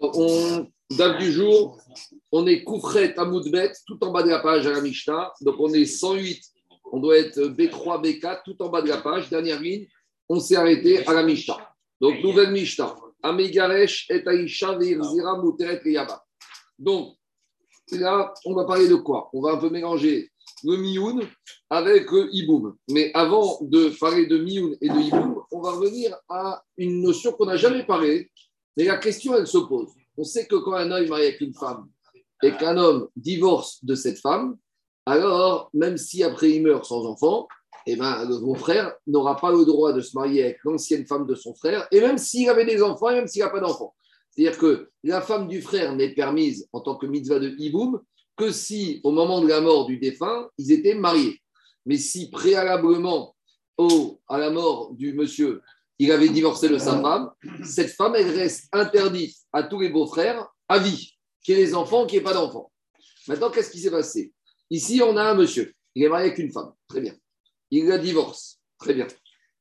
on, date du jour, on est Koufret à tout en bas de la page à la Mishnah. Donc on est 108, on doit être B3, B4, tout en bas de la page. Dernière ligne, on s'est arrêté à la Mishnah. Donc nouvelle Mishnah. Amegaresh et Aisha Virzira Yaba. Donc là, on va parler de quoi? On va un peu mélanger le Mioun avec le Iboum. Mais avant de parler de Mioun et de Iboum, on va revenir à une notion qu'on n'a jamais parlé, mais la question, elle se pose. On sait que quand un homme est marié avec une femme et qu'un homme divorce de cette femme, alors, même si après il meurt sans enfant, eh ben, le frère n'aura pas le droit de se marier avec l'ancienne femme de son frère, et même s'il avait des enfants, et même s'il n'a pas d'enfants. C'est-à-dire que la femme du frère n'est permise en tant que mitzvah de hiboum que si, au moment de la mort du défunt, ils étaient mariés. Mais si préalablement au, à la mort du monsieur, il avait divorcé de sa femme, cette femme, elle reste interdite à tous les beaux-frères à vie, qui ait des enfants, qui ait pas d'enfants. Maintenant, qu'est-ce qui s'est passé? Ici, on a un monsieur, il est marié avec une femme, très bien. Il la divorce, très bien.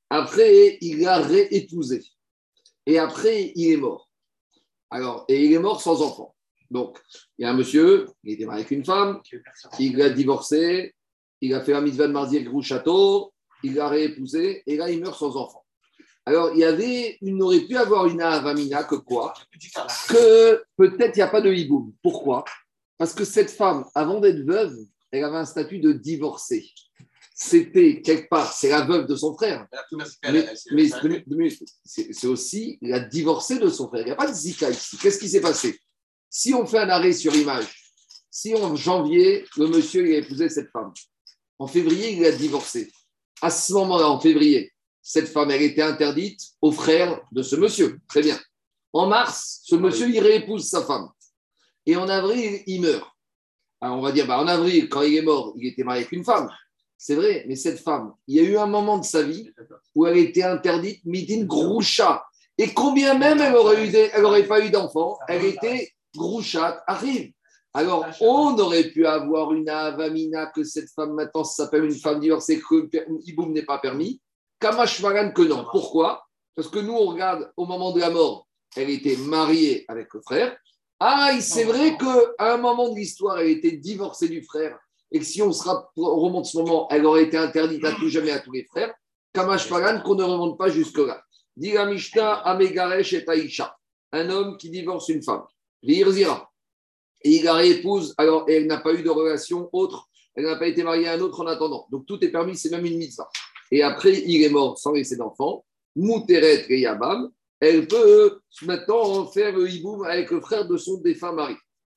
Après, il l'a réépousée. Et après, il est mort. Alors, et il est mort sans enfant. Donc, il y a un monsieur, il était marié avec une femme, il l'a divorcé, il a fait un mitzvah de mardi avec château, il l'a réépousé, et là, il meurt sans enfant. Alors, il y avait, il n'aurait pu avoir une avamina que quoi Que peut-être il n'y a pas de hiboum. Pourquoi? Parce que cette femme, avant d'être veuve, elle avait un statut de divorcée. C'était quelque part, c'est la veuve de son frère. Mais, c'est aussi la divorcée de son frère. Il n'y a pas de zika ici. Qu'est-ce qui s'est passé? Si on fait un arrêt sur image, si en janvier, le monsieur il a épousé cette femme, en février, il a divorcé. À ce moment-là, en février, cette femme, elle était interdite au frère de ce monsieur. Très bien. En mars, ce monsieur, il réépouse sa femme. Et en avril, il meurt. Alors on va dire, bah, en avril, quand il est mort, il était marié avec une femme. C'est vrai, mais cette femme, il y a eu un moment de sa vie où elle était interdite, midin groucha. Et combien même elle aurait, eu elle aurait pas eu d'enfant, elle était grouchat, arrive. Alors, on aurait pu avoir une avamina que cette femme maintenant s'appelle une femme divorcée, que Iboum n'est pas permis. Kamashvaran que non. Pourquoi? Parce que nous, on regarde au moment de la mort, elle était mariée avec le frère. Ah, c'est vrai qu'à un moment de l'histoire, elle était divorcée du frère. Et que si on, sera, remonte ce moment, elle aurait été interdite à tout jamais à tous les frères. Kamashvaran qu'on ne remonte pas jusque-là. Digamishta Amegaresh et Taïcha. Un homme qui divorce une femme. Virzira. Et il la réépouse, alors elle n'a pas eu de relation autre, elle n'a pas été mariée à un autre en attendant. Donc tout est permis, c'est même une mitzvah et après il est mort sans laisser d'enfant, Mouteret et Yabam, elle peut maintenant faire le hiboum avec le frère de son défunt mari.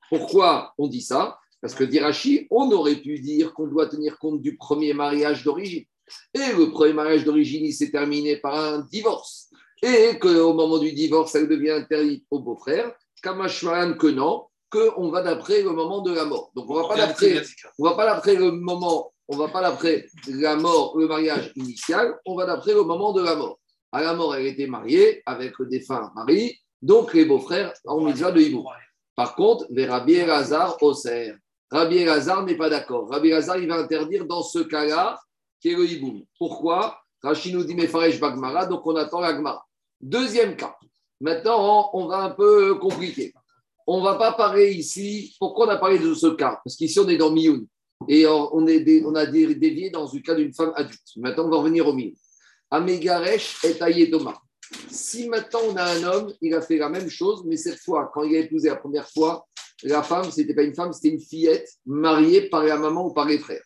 Pourquoi on dit ça? Parce que d'Irachi, on aurait pu dire qu'on doit tenir compte du premier mariage d'origine. Et le premier mariage d'origine, il s'est terminé par un divorce. Et qu'au moment du divorce, elle devient interdite au beau-frère. Kamashwan que non, qu'on va d'après le moment de la mort. Donc on on va pas d'après le moment on ne va pas d'après la mort, le mariage initial, on va d'après le moment de la mort. À la mort, elle était mariée avec le défunt mari, donc les beaux-frères ont mis de hibou. Par contre, vers Rabbi Elazar, Oser. Rabbi Elazar n'est pas d'accord. Rabbi Elazar, il va interdire dans ce cas-là qui est le hibou. Pourquoi? Rachid nous dit Mefaresh Bagmara, donc on attend l'Agmara. Deuxième cas. Maintenant, on va un peu compliquer. On ne va pas parler ici. Pourquoi on a parlé de ce cas? Parce qu'ici, on est dans Mioun. Et on, est a dévié dans le cas d'une femme adulte. Maintenant, on va revenir au milieu. Amegaresh et Ayedoma. Si maintenant on a un homme, il a fait la même chose, mais cette fois, quand il a épousé la première fois, la femme, ce n'était pas une femme, c'était une fillette mariée par la maman ou par les frères.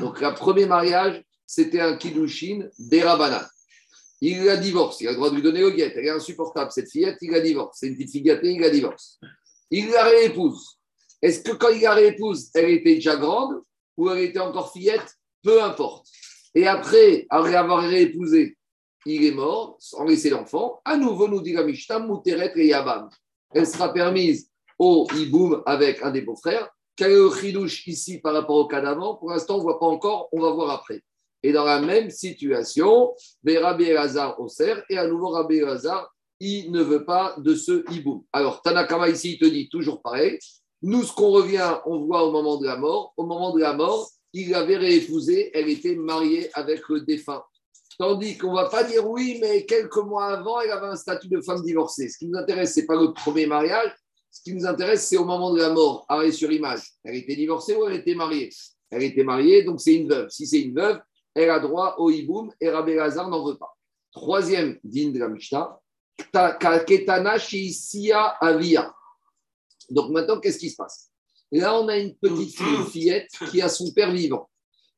Donc, le premier mariage, c'était un Kiddushin d'Erabanan. Il la divorce, il a le droit de lui donner le guet. Elle est insupportable, cette fillette, il la divorce. C'est une petite fille gâtée, il la divorce. Il la réépouse. Est-ce que quand il la réépouse, elle était déjà grande ou elle était encore fillette? Peu importe. Et après, après avoir réépousé, il est mort sans laisser l'enfant. À nouveau, nous dit la Mishnah, Mouteret et Yabam. Elle sera permise au Iboum avec un des beaux-frères. Quel est le ici par rapport au cas d'avant Pour l'instant, on ne voit pas encore, on va voir après. Et dans la même situation, Rabbi Elazar Oser, et à nouveau Rabbi Elazar, il ne veut pas de ce Iboum. Alors, Tanakama ici, il te dit toujours pareil, nous, ce qu'on revient, on voit au moment de la mort. Au moment de la mort, il avait réépousé, elle était mariée avec le défunt. Tandis qu'on ne va pas dire oui, mais quelques mois avant, elle avait un statut de femme divorcée. Ce qui nous intéresse, ce n'est pas le premier mariage. Ce qui nous intéresse, c'est au moment de la mort, arrêt sur image. Elle était divorcée ou elle était mariée? Elle était mariée, donc c'est une veuve. Si c'est une veuve, elle a droit au hiboum et Rabbi Lazar n'en veut pas. Troisième din de la Mishnah, Ketana Avia. Donc maintenant, qu'est-ce qui se passe? Là, on a une petite fille, une fillette qui a son père vivant.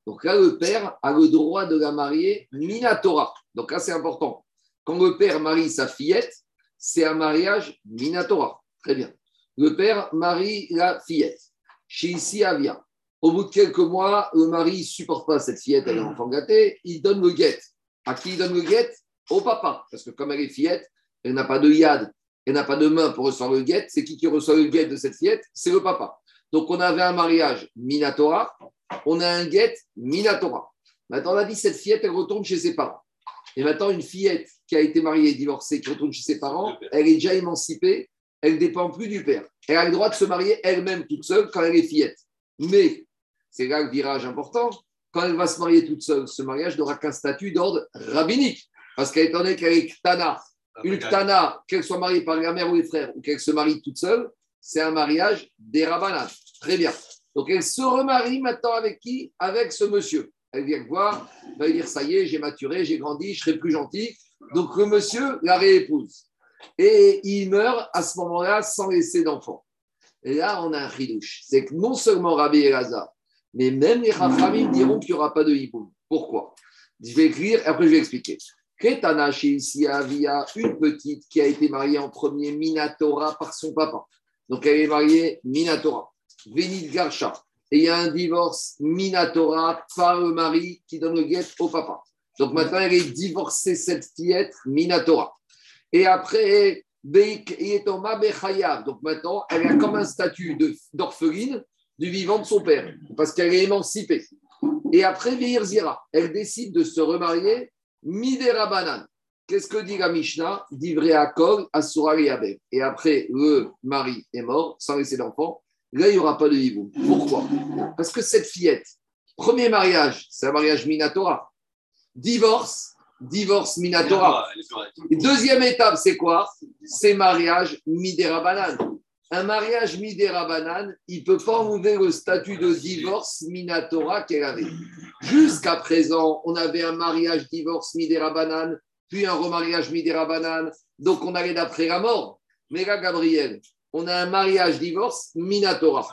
Donc là, le père a le droit de la marier Minatora. Donc là, c'est important. Quand le père marie sa fillette, c'est un mariage Minatora. Très bien. Le père marie la fillette. Chez ici, Avia. Au bout de quelques mois, le mari ne supporte pas cette fillette, elle est enfant gâté, il donne le guet. À qui il donne le guet? Au papa. Parce que comme elle est fillette, elle n'a pas de yad, elle n'a pas de main pour recevoir le guet. C'est qui qui reçoit le guet de cette fillette? C'est le papa. Donc on avait un mariage Minatora, on a un guet Minatora. Maintenant, on a dit cette fillette, elle retourne chez ses parents. Et maintenant, une fillette qui a été mariée et divorcée, qui retourne chez ses parents, elle est déjà émancipée, elle ne dépend plus du père. Elle a le droit de se marier elle-même toute seule quand elle est fillette. Mais, c'est là le virage important, quand elle va se marier toute seule, ce mariage n'aura qu'un statut d'ordre rabbinique. Parce qu'étant donné qu'elle est Ktana, une Ktana, qu'elle soit mariée par la mère ou les frères, ou qu'elle se marie toute seule, c'est un mariage des Rabbanan. Très bien. Donc elle se remarie maintenant avec qui? Avec ce monsieur. Elle vient voir, elle va dire Ça y est, j'ai maturé, j'ai grandi, je serai plus gentil. Donc le monsieur la réépouse. Et il meurt à ce moment-là sans laisser d'enfant. Et là, on a un ridouche. C'est que non seulement Rabbi Elazar, mais même les Rafamim diront qu'il n'y aura pas de hiboum. Pourquoi? Je vais écrire et après je vais expliquer. Ketana ici une petite qui a été mariée en premier Minatora par son papa. Donc elle est mariée Minatora. Vénit Garcha. Et il y a un divorce Minatora par le mari qui donne le guet au papa. Donc maintenant, elle est divorcée, cette fillette Minatora. Et après, donc maintenant, elle a comme un statut d'orpheline du vivant de son père, parce qu'elle est émancipée. Et après, Veir Zira, elle décide de se remarier Midera Banan. Qu'est-ce que dit la Mishnah? Divré Akol, Asura Et après, le mari est mort, sans laisser d'enfant. Là, il n'y aura pas de hibou. Pourquoi? Parce que cette fillette, premier mariage, c'est un mariage Minatora. Divorce, divorce Minatora. Deuxième étape, c'est quoi? C'est mariage Midera Banan. Un mariage Midera Banan, il ne peut pas enlever le statut de divorce Minatora qu'elle avait. Jusqu'à présent, on avait un mariage divorce Midera Banan puis un remariage Midera Banane. Donc on allait d'après la mort. Mais là, Gabriel, on a un mariage divorce Minatora.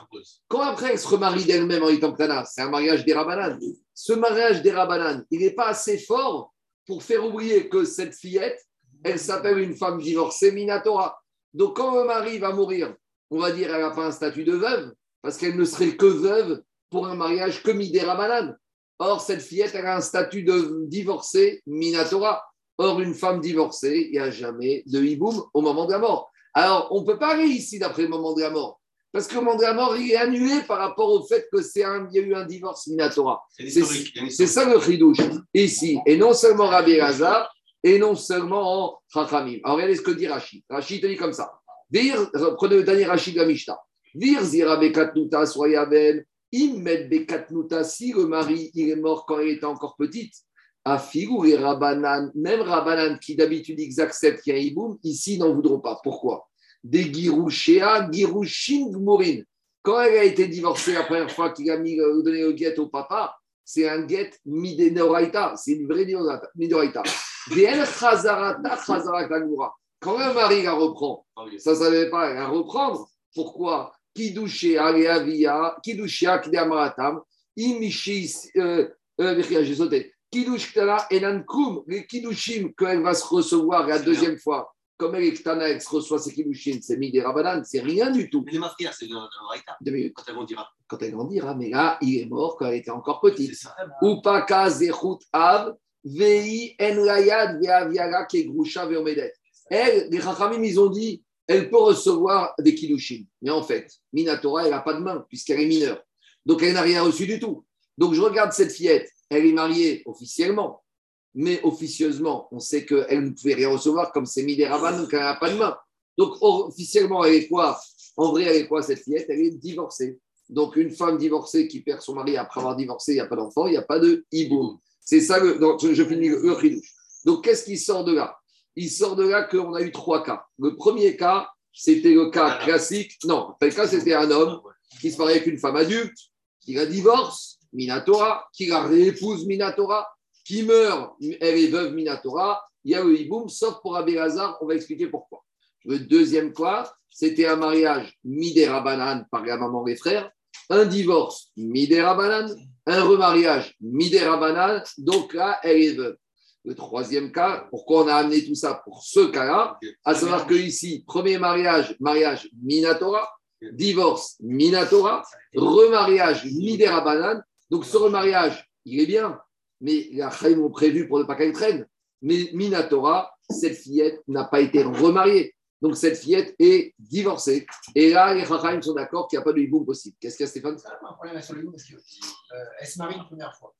Quand après elle se remarie d'elle-même en étant c'est un mariage des Rabanan. Ce mariage des Rabanan, il n'est pas assez fort pour faire oublier que cette fillette, elle s'appelle une femme divorcée Minatora. Donc quand le mari va mourir, on va dire qu'elle n'a pas un statut de veuve, parce qu'elle ne serait que veuve pour un mariage que Midera Banane. Or, cette fillette, elle a un statut de divorcée Minatora. Or, une femme divorcée, il n'y a jamais de hiboum au moment de la mort. Alors, on ne peut pas aller ici d'après le moment de la mort. Parce que le moment de la mort, il est annulé par rapport au fait que c'est un, y a eu un divorce minatora. C'est ça le chidouche ici. Et non seulement Rabbi Raza, et non seulement en Chachamim. Alors, regardez ce que dit Rachid. Rachid te dit comme ça. Prenez le dernier Rachid de la Mishnah. Vir zira bekatnuta soyaben, immed bekatnuta, si le mari il est mort quand il était encore petite, à Figou et Rabanan, même Rabanan qui d'habitude ils acceptent qu'il y a un hiboum, ici n'en voudront pas. Pourquoi? Des Girouchéa, Girouchin Gmourin. Quand elle a été divorcée la première fois qu'il a euh, donné le guet au papa, c'est un guet midenoraita, c'est une vraie midoraita. Quand un mari la reprend, ça ne savait pas, la reprendre. Pourquoi? Aleavia, Kidouché Akdeamaratam, Imishi, euh, euh, j'ai sauté. Kiddush Enan Kum, les Kiddushim qu'elle va se recevoir la deuxième fois, comme elle est Ktana, elle se reçoit ses Kiddushim, c'est Midé Rabanan, c'est rien du tout. Mais les c'est dans le Quand elle grandira. Quand elle grandira, mais là, il est mort quand elle était encore petite. Pas Zechut Av, Vei En Layad, Veaviara, Kegrusha, Veomedet. Elle, les Chachamim, ils ont dit, elle peut recevoir des Kiddushim. Mais en fait, Minatora, elle n'a pas de main, puisqu'elle est mineure. Donc, elle n'a rien reçu du tout. Donc, je regarde cette fillette elle est mariée officiellement, mais officieusement, on sait qu'elle ne pouvait rien recevoir comme c'est mis des donc elle n'a pas de main. Donc officiellement, elle est quoi? En vrai, elle est quoi cette fillette? Elle est divorcée. Donc une femme divorcée qui perd son mari après avoir divorcé, il n'y a pas d'enfant, il n'y a pas de hiboum. C'est ça, le, je finis le, le Donc, qu'est-ce qui sort de là? Il sort de là qu'on a eu trois cas. Le premier cas, c'était le cas classique. Non, le cas, c'était un homme qui se marie avec une femme adulte, qui la divorce, Minatora, qui la réépouse, Minatora, qui meurt, elle est veuve, Minatora. Il y a le hiboum, sauf pour Abelazar, on va expliquer pourquoi. Le deuxième cas, c'était un mariage Midera Banane par la maman les frères, un divorce Midera Banane, un remariage Midera Banane, donc là, elle est veuve. Le troisième cas, pourquoi on a amené tout ça pour ce cas-là? À savoir que ici, premier mariage, mariage Minatora, divorce Minatora, remariage Midera Banane. Donc ce remariage, il est bien, mais Achaïm ont prévu pour ne pas qu'elle traîne. Mais Minatora, cette fillette n'a pas été remariée. Donc cette fillette est divorcée. Et là, les Chachaim sont d'accord qu'il n'y a pas de hiboum possible. Qu'est-ce qu'il y a, Stéphane? C'est un problème sur le parce qu'elle euh, se marie une première fois.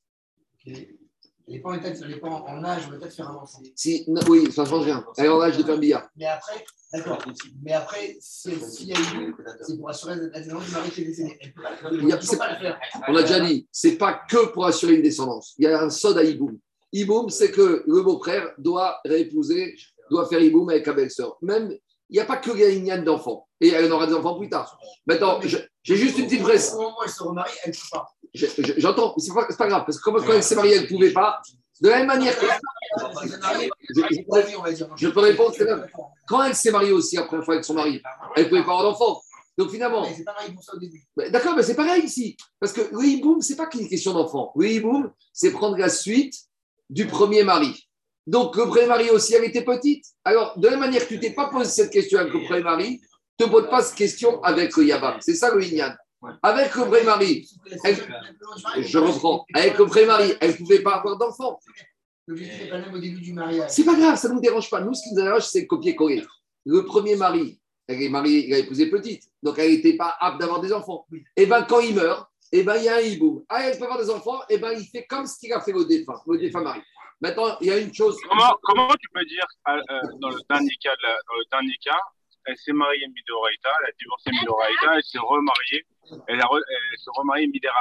Elle n'est pas, en, âge peut-être faire enfant. Si, oui, ça ne change rien. Elle est en âge de faire un billard. Mais après, d'accord. Mais après, si il y a eu, c'est pour assurer la descendance du mari qui est décédé. Ne peut pas le faire. On a déjà dit, ce n'est pas que pour assurer une descendance. Il y a un sod à hiboum. Hiboum, c'est que le beau-frère doit réépouser, doit faire hiboum avec la belle-sœur. Même il n'y a pas que Gaïniane d'enfants. Et elle en aura des enfants plus tard. Maintenant, j'ai juste une petite presse. Au moment où elle se remarie, elle ne peut pas. J'entends, c'est pas, pas grave, parce que quand elle s'est mariée, elle ne pouvait pas. De la même manière que. Je peux répondre, c'est Quand elle s'est mariée aussi, après fois avec son mari, elle ne pouvait pas avoir d'enfants. Donc finalement. C'est pareil pour ça au début. D'accord, mais c'est pareil ici. Parce que le hiboum, ce n'est pas qu'une question d'enfant. Le hiboum, c'est prendre la suite du premier mari. Donc, le premier mari aussi, elle était petite. Alors, de la même manière que tu t'es pas posé cette question avec le premier mari, ne te pose pas cette question avec le Yabam. C'est ça le Inyan. Avec le premier mari, je reprends. Avec le premier mari, elle ne pouvait pas avoir d'enfant. C'est pas grave, ça ne nous dérange pas. Nous, ce qui nous dérange, c'est copier-coller. Le premier mari, elle est mariée, elle a épousé petite, donc elle n'était pas apte d'avoir des enfants. Et eh bien, quand il meurt, et eh ben, il y a un hiboum. Ah, elle peut avoir des enfants, et eh ben, il fait comme ce qu'il a fait au défunt, au défunt mari. Maintenant, il y a une chose. Comment, comment tu peux dire, euh, euh, dans, le dernier cas, dans le dernier cas, elle s'est mariée Midoraita, elle a divorcé Midoraita, elle s'est remariée, elle, s'est remariée Midera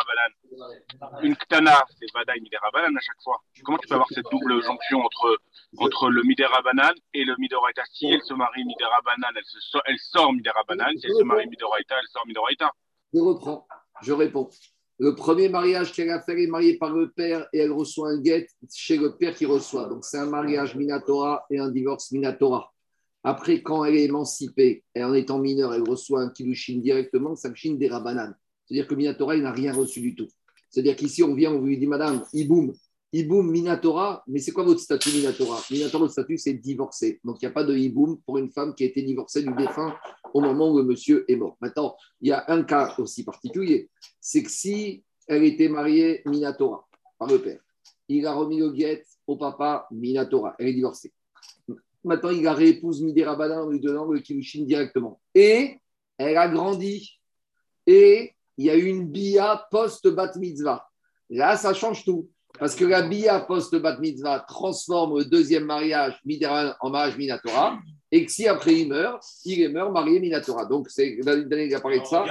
Une Ktana, c'est Vadaï Midera à chaque fois. Comment tu peux avoir cette double jonction entre, le Midera et le Midoraita Si elle se marie Midera elle, se, elle sort Midera Si elle se marie Midoraita, elle sort Midoraita. Je reprends, je réponds. Le premier mariage qu'elle a fait, est mariée par le père et elle reçoit un guet chez le père qui reçoit. Donc c'est un mariage Minatora et un divorce Minatora. Après, quand elle est émancipée et en étant mineure, elle reçoit un kilushin directement, me des rabananes. C'est-à-dire que Minatora, il n'a rien reçu du tout. C'est-à-dire qu'ici, on vient, on lui dit, Madame, Iboum, Iboum Minatora, mais c'est quoi votre statut Minatora? Minatora, votre statut, c'est divorcé. Donc, il n'y a pas de Iboum pour une femme qui a été divorcée du défunt au moment où le monsieur est mort. Maintenant, il y a un cas aussi particulier c'est que si elle était mariée Minatora par le père, il a remis le guet au papa Minatora, elle est divorcée. Maintenant, il a réépouse Midera en lui donnant le Kilushin directement. Et elle a grandi. Et il y a eu une bia post-bat mitzvah. Là, ça change tout. Parce que la bia post-bat mitzvah transforme le deuxième mariage Midera en mariage Minatora et que si après il meurt, il est mort marié Minatora. Donc, c'est l'année qui a parlé de ça.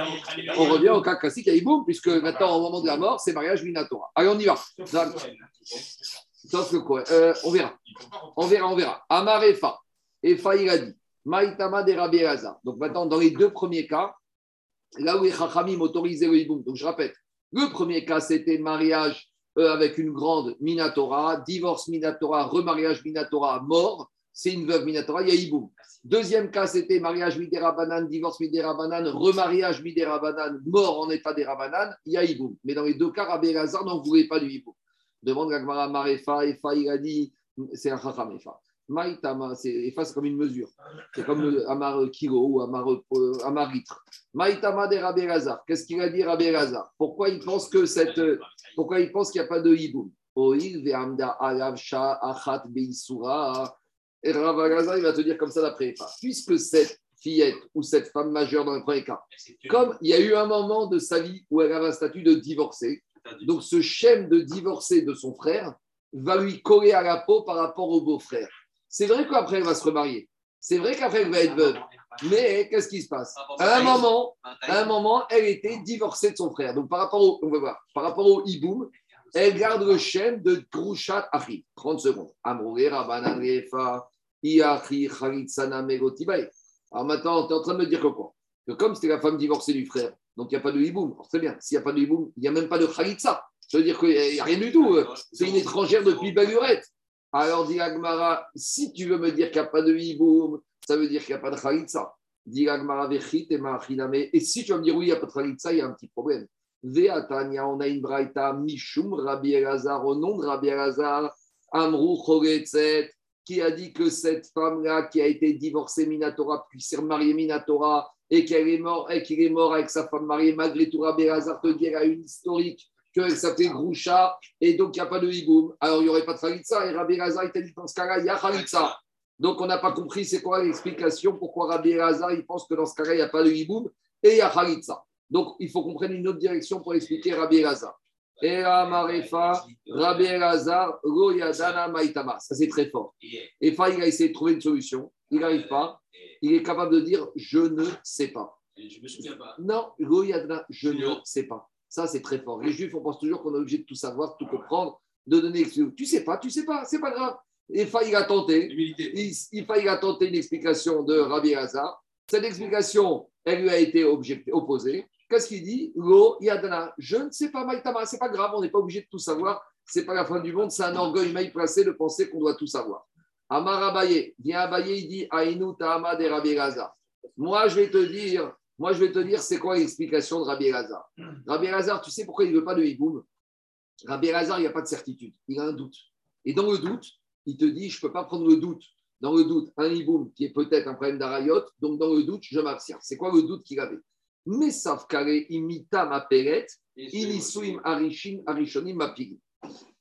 On revient au cas classique à Iboum, puisque maintenant, au moment de la mort, c'est mariage Minatora. Allez, on y va. Euh, on verra. On verra, on verra. Amar Efa. Efa, il a dit Maïtama de Rabbi Donc, maintenant, dans les deux premiers cas, là où les Chachamim le Iboum, donc je répète, le premier cas, c'était mariage euh, avec une grande Minatora, divorce Minatora, remariage Minatora, mort c'est une veuve Minatora, il y a Iboum. Deuxième cas, c'était mariage Midera Banane, divorce Midera Banane, remariage Midera Banane, mort en état des Rabanan, il y a Iboum. Mais dans les deux cas, Rabbi n'en voulait pas du Iboum. Demande Gagmara Marefa, Efa, il a dit, c'est un Chacham Efa. Maïtama, c'est comme une mesure. C'est comme Amar Kilo ou Amar, euh, Amar Litre. Maïtama de Rabbi Lazar. Qu'est-ce qu'il a dit Rabbi Lazar Pourquoi il pense que cette, qu'il n'y a pas de Iboum Oil, Ve'amda, Alav, Shah, Achat, Beisura. Et Ravagaza, il va te dire comme ça d'après Puisque cette fillette ou cette femme majeure dans le premier cas, comme il y a eu un moment de sa vie où elle avait un statut de divorcée, donc ce schème de divorcé de son frère va lui coller à la peau par rapport au beau-frère. C'est vrai qu'après, elle va se remarier. C'est vrai qu'après, elle va être veuve. Mais qu'est-ce qui se passe? À un moment, à un moment, elle était divorcée de son frère. Donc par rapport au, on va voir, par rapport au hiboum, elle garde le chêne de Grushat Achi. 30 secondes. Alors maintenant, tu es en train de me dire que quoi? Que comme c'était la femme divorcée du frère, donc il n'y a pas de hiboum. Très bien, s'il n'y a pas de hiboum, il n'y a même pas de Charitza. Ça veut dire qu'il n'y a rien du tout. C'est une étrangère depuis Balurette. Alors, dit Agmara, si tu veux me dire qu'il n'y a pas de hiboum, ça veut dire qu'il n'y a pas de Charitza. Dit Agmara, et si tu vas me dire oui, il n'y a pas de Charitza, il y a un petit problème. Veatania, on a une braïta, Mishum, Rabbi Elazar, au nom de Rabbi Elazar, Amrou, Chogetzet, qui a dit que cette femme-là, qui a été divorcée Minatora, puis s'est remariée Minatora, et qu'elle est morte, et qu'il est mort avec sa femme mariée, malgré tout, Rabbi Elazar te dit, a une historique, qu'elle s'appelait Groucha, et donc il n'y a pas de hiboum. Alors il n'y aurait pas de Khalitsa, et Rabbi Elazar, il t'a dit, dans ce cas-là, il y a Khalitsa. Donc on n'a pas compris c'est quoi l'explication, pourquoi Rabbi Elazar, il pense que dans ce cas-là, il n'y a pas de hiboum, et il y a Khalitsa. Donc, il faut qu'on prenne une autre direction pour expliquer Rabbi Elazar. Era Marefa, Rabbi Elazar, Yadana Maitama. Ça, c'est très fort. Et Fa, il a essayé de trouver une solution. Il n'arrive pas. Il est capable de dire Je ne sais pas. Je me souviens pas. Non, je ne sais pas. Ça, c'est très fort. Les Juifs, on pense toujours qu'on est obligé de tout savoir, de tout comprendre, de donner Tu sais pas, tu sais pas, c'est pas grave. Il a tenté. Il, il, il a tenté une explication de Rabbi Elazar. Cette explication, elle lui a été opposée. Qu'est-ce qu'il dit Lo Yadana. Je ne sais pas, Maïtama, c'est pas grave, on n'est pas obligé de tout savoir. C'est pas la fin du monde, c'est un orgueil mal placé de penser qu'on doit tout savoir. Amar Abaye, vient Abaye, il dit Aïnou Tahama de Rabbi Gaza. Moi, je vais te dire, moi, je vais te dire, c'est quoi l'explication de Rabbi Gaza Rabbi Gaza, tu sais pourquoi il ne veut pas de hiboum? Rabbi Gaza, il n'y a pas de certitude, il a un doute. Et dans le doute, il te dit, je ne peux pas prendre le doute. Dans le doute, un hiboum qui est peut-être un problème d'arayot, donc dans le doute, je m'abstiens. C'est quoi le doute qu'il avait? Mesav kare imita ma peret, inisuim arishin arishonim mapig.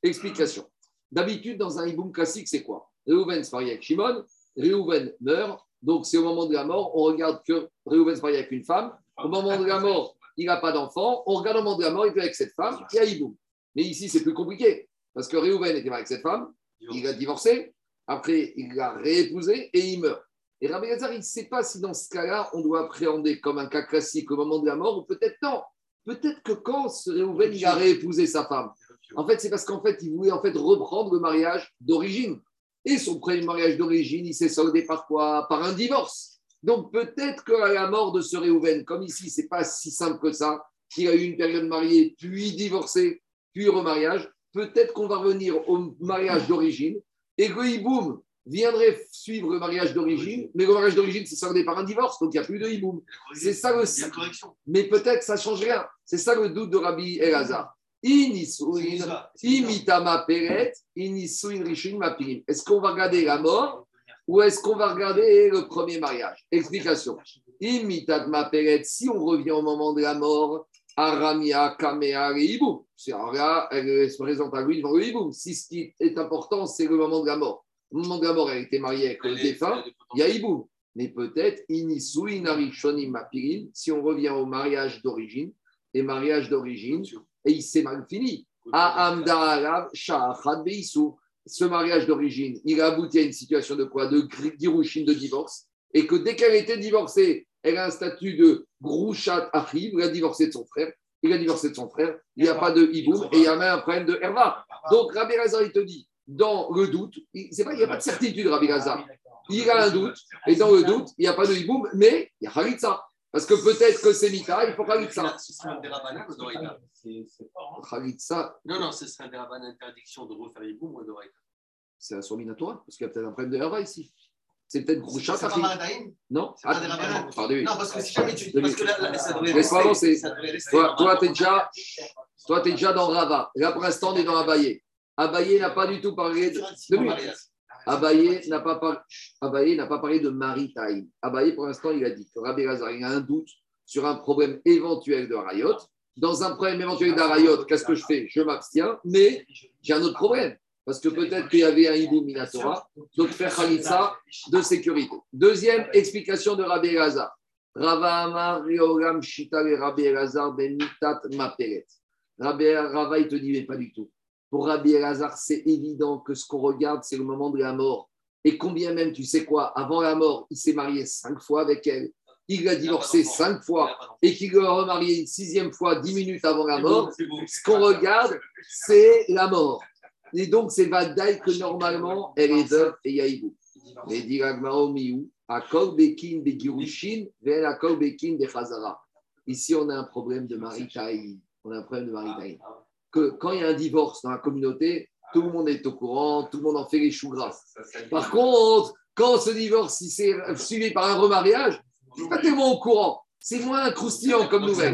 Explication. D'habitude, dans un hiboum classique, c'est quoi? Reuven se marie avec Shimon, Reuven meurt, donc c'est au moment de la mort, on regarde que Reuven se marie avec une femme, au moment de la mort, il n'a pas d'enfant, on regarde au moment de la mort, il est avec cette femme, il y a hiboum. Mais ici, c'est plus compliqué, parce que Reuven était marié avec cette femme, il a divorcé, après il l'a réépousé et il meurt. Et Rabbi il ne sait pas si dans ce cas-là, on doit appréhender comme un cas classique au moment de la mort, ou peut-être non. Peut-être que quand Réhouven il a réépousé sa femme, en fait, c'est parce qu'en fait, il voulait en fait reprendre le mariage d'origine. Et son premier mariage d'origine, il s'est soldé par quoi Par un divorce. Donc peut-être qu'à la mort de ce Réhouven, comme ici, c'est pas si simple que ça, qu'il a eu une période mariée, puis divorcé, puis remariage, peut-être qu'on va revenir au mariage d'origine et que, boum, viendrait suivre le mariage d'origine, mais le mariage d'origine, c'est soldé par un divorce, donc il n'y a plus de hiboum. C'est ça le. Mais peut-être ça ne change rien. C'est ça le doute de Rabbi Elazar. Est-ce qu'on va regarder la mort ou est-ce qu'on va regarder le premier mariage? Explication. Si on revient au moment de la mort, Aramia Kamea là, elle se présente à lui devant le. Si ce qui est important, c'est le moment de la mort. Au moment de la mort, elle était mariée avec le défunt, il y a Iboum. Mais peut-être, si on revient au mariage d'origine, et mariage d'origine, et il s'est mal fini. Ce mariage d'origine, il a abouti à une situation de quoi? De girushin, de divorce, et que dès qu'elle était divorcée, elle a un statut de grouchat achim, il a divorcé de son frère, il a divorcé de son frère, il n'y a pas de hiboum, et il y a même un problème de herva. Donc Rabbi Razar, il te dit, dans le doute, il n'y a pas de certitude, Rabbi Gaza. Il a un doute, et dans le doute, il n'y a pas de hiboum, mais il y a Khalitsa. Parce que peut-être que c'est Mika, il faut Khalitsa. Ce serait un ou Doraïta Khalitsa. Non, non, ce serait un déraban d'interdiction de refaire hiboum ou Doraïta C'est un parce qu'il y a peut-être un problème de Herva ici. C'est peut-être Groucha. C'est pas Non? C'est pas ah, Pardon. Non, parce que si jamais tu. Parce que là, ça devrait rester. Toi, toi tu es déjà. Toi, tu es déjà dans Rava. Là, pour l'instant, on est dans Abaye. Abaye n'a pas du tout parlé de, Abaye n'a pas, parlé... de Maritime. Abaye, pour l'instant, il a dit que Rabbi Lazar a un doute sur un problème éventuel de Rayot. Dans un problème éventuel d'Arayot, qu'est-ce que je fais? Je m'abstiens, mais j'ai un autre problème. Parce que peut-être qu'il y avait un hibou minatora, donc faire Khalitsa de sécurité. Deuxième explication de Rabbi Lazar. Rava Ben Rava, il te dit, mais pas du tout. Pour Rabbi Elazar, c'est évident que ce qu'on regarde, c'est le moment de la mort. Et combien même, tu sais quoi, avant la mort, il s'est marié cinq fois avec elle. il l'a divorcé cinq fois et qu'il l'a remarié une sixième fois dix minutes avant la mort, ce qu'on regarde, c'est la mort. Et donc, c'est Vadaï que normalement, elle est veuve et Yaïbou. Mais dit Miou, à Kolbekin de Girushin, vers la Kolbekin de Khazara. Ici, on a un problème de maritaï. On a un problème de maritaï. Que quand il y a un divorce dans la communauté, tout le monde est au courant, tout le monde en fait les choux gras. Par contre, quand ce divorce si c'est suivi par un remariage, je ne suis pas tellement au courant. C'est moins croustillant comme nouvelle.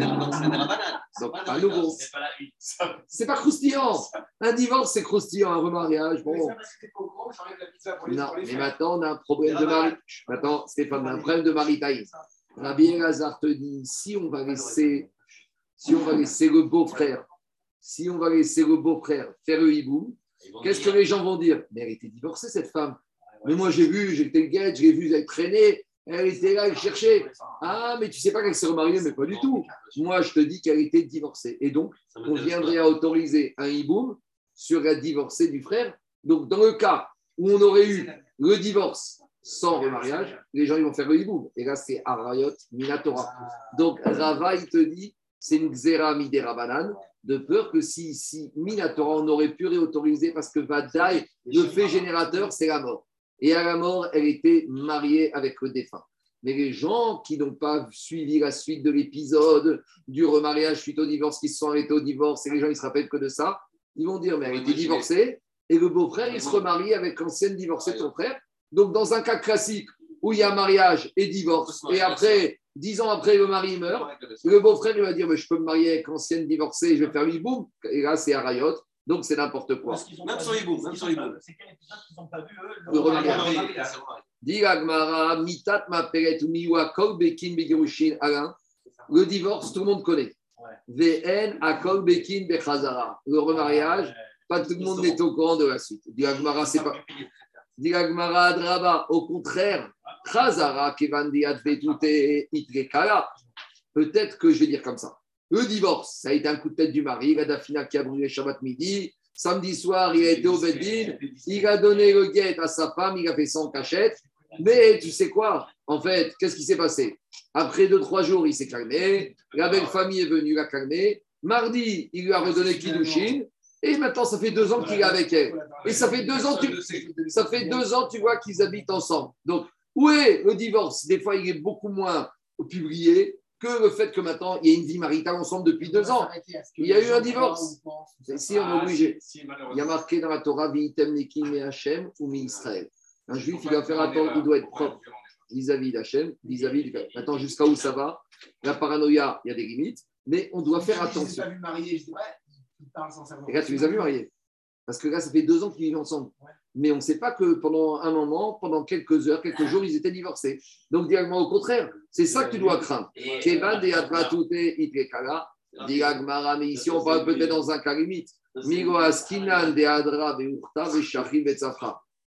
Donc, à nouveau, c'est pas croustillant. Un divorce, c'est croustillant. Un remariage, bon. Non, mais maintenant, on a un problème de mari. Maintenant, Stéphane, on a un problème de maritaï. Rabbi Elazar te dit si on va laisser, si on va laisser le beau-frère, si on va laisser le beau-frère faire le hibou, qu'est-ce que les gens vont dire Mais elle était divorcée, cette femme. Mais moi, j'ai vu, j'étais le guet, j'ai vu, elle traîner, elle était là, elle cherchait. Ah, mais tu sais pas qu'elle s'est remariée, mais pas du tout. Moi, je te dis qu'elle était divorcée. Et donc, on viendrait à autoriser un hiboum sur la divorcée du frère. Donc, dans le cas où on aurait eu le divorce sans remariage, les gens ils vont faire le hiboum. Et là, c'est Arayot Minatora. Donc, Rava, il te dit, c'est une xéra midera de peur que si, si Minatora, on aurait pu réautoriser parce que Vadaï, le fait générateur, c'est la mort. Et à la mort, elle était mariée avec le défunt. Mais les gens qui n'ont pas suivi la suite de l'épisode du remariage suite au divorce, qui se sont arrêtés au divorce, et les gens ils se rappellent que de ça, ils vont dire, mais elle était divorcée, et le beau-frère, il se remarie avec l'ancienne divorcée de son frère. Donc, dans un cas classique où il y a mariage et divorce, et après, dix ans après, le mari meurt, le beau-frère, il va dire, mais je peux me marier avec l'ancienne divorcée, je vais faire lui boum. Et là, c'est Arayot. Donc, c'est n'importe quoi. Même sur les bouts, même sur. C'est quel épisode qu'ils n'ont pas vu, eux Le remariage. remariage? Dit Agmara, mitat maperet ou miwa kol bekin begirushin Alain. Le divorce, tout le monde connaît. VN akol bekin bechazara. Le remariage, pas tout le monde n'est au courant de la suite. Dit Agmara, c'est pas. Dit Agmara Draba, au contraire, Peut-être que je vais dire comme ça. Le divorce, ça a été un coup de tête du mari. La Dafina qui a brûlé Shabbat midi. Samedi soir, il a été au Beddin. Il a donné le guet à sa femme. Il a fait son cachette. Mais tu sais quoi? En fait, qu'est-ce qui s'est passé? Après deux, trois jours, il s'est calmé. La belle famille est venue la calmer. Mardi, il lui a redonné Kiddushin. Et maintenant, ça fait deux ans qu'il est avec elle. Et ça fait deux ans, tu, ça fait deux ans, tu vois qu'ils habitent ensemble. Donc, où est le divorce? Des fois, il est beaucoup moins publié que le fait que maintenant, il y a une vie maritale ensemble depuis deux ans. Il y a eu un divorce. Si on est obligé. Il y a marqué dans la Torah, Vitem Nekim et Hachem ou Mi Israël. Un juif, il doit faire attention, il doit être propre vis-à-vis d'Hachem, vis-à-vis du Maintenant, jusqu'à où ça va? La paranoïa, il y a des limites, mais on doit faire attention. Je les ai pas vus mariés, je dis, ouais, parlent sans savoir. Et là, tu les as vus mariés. Parce que là, ça fait deux ans qu'ils vivent ensemble. Mais on ne sait pas que pendant un moment, pendant quelques heures, quelques jours, ils étaient divorcés. Donc, directement au contraire, c'est ça que tu dois craindre. Mais ici, on parle peut-être dans un cas limite.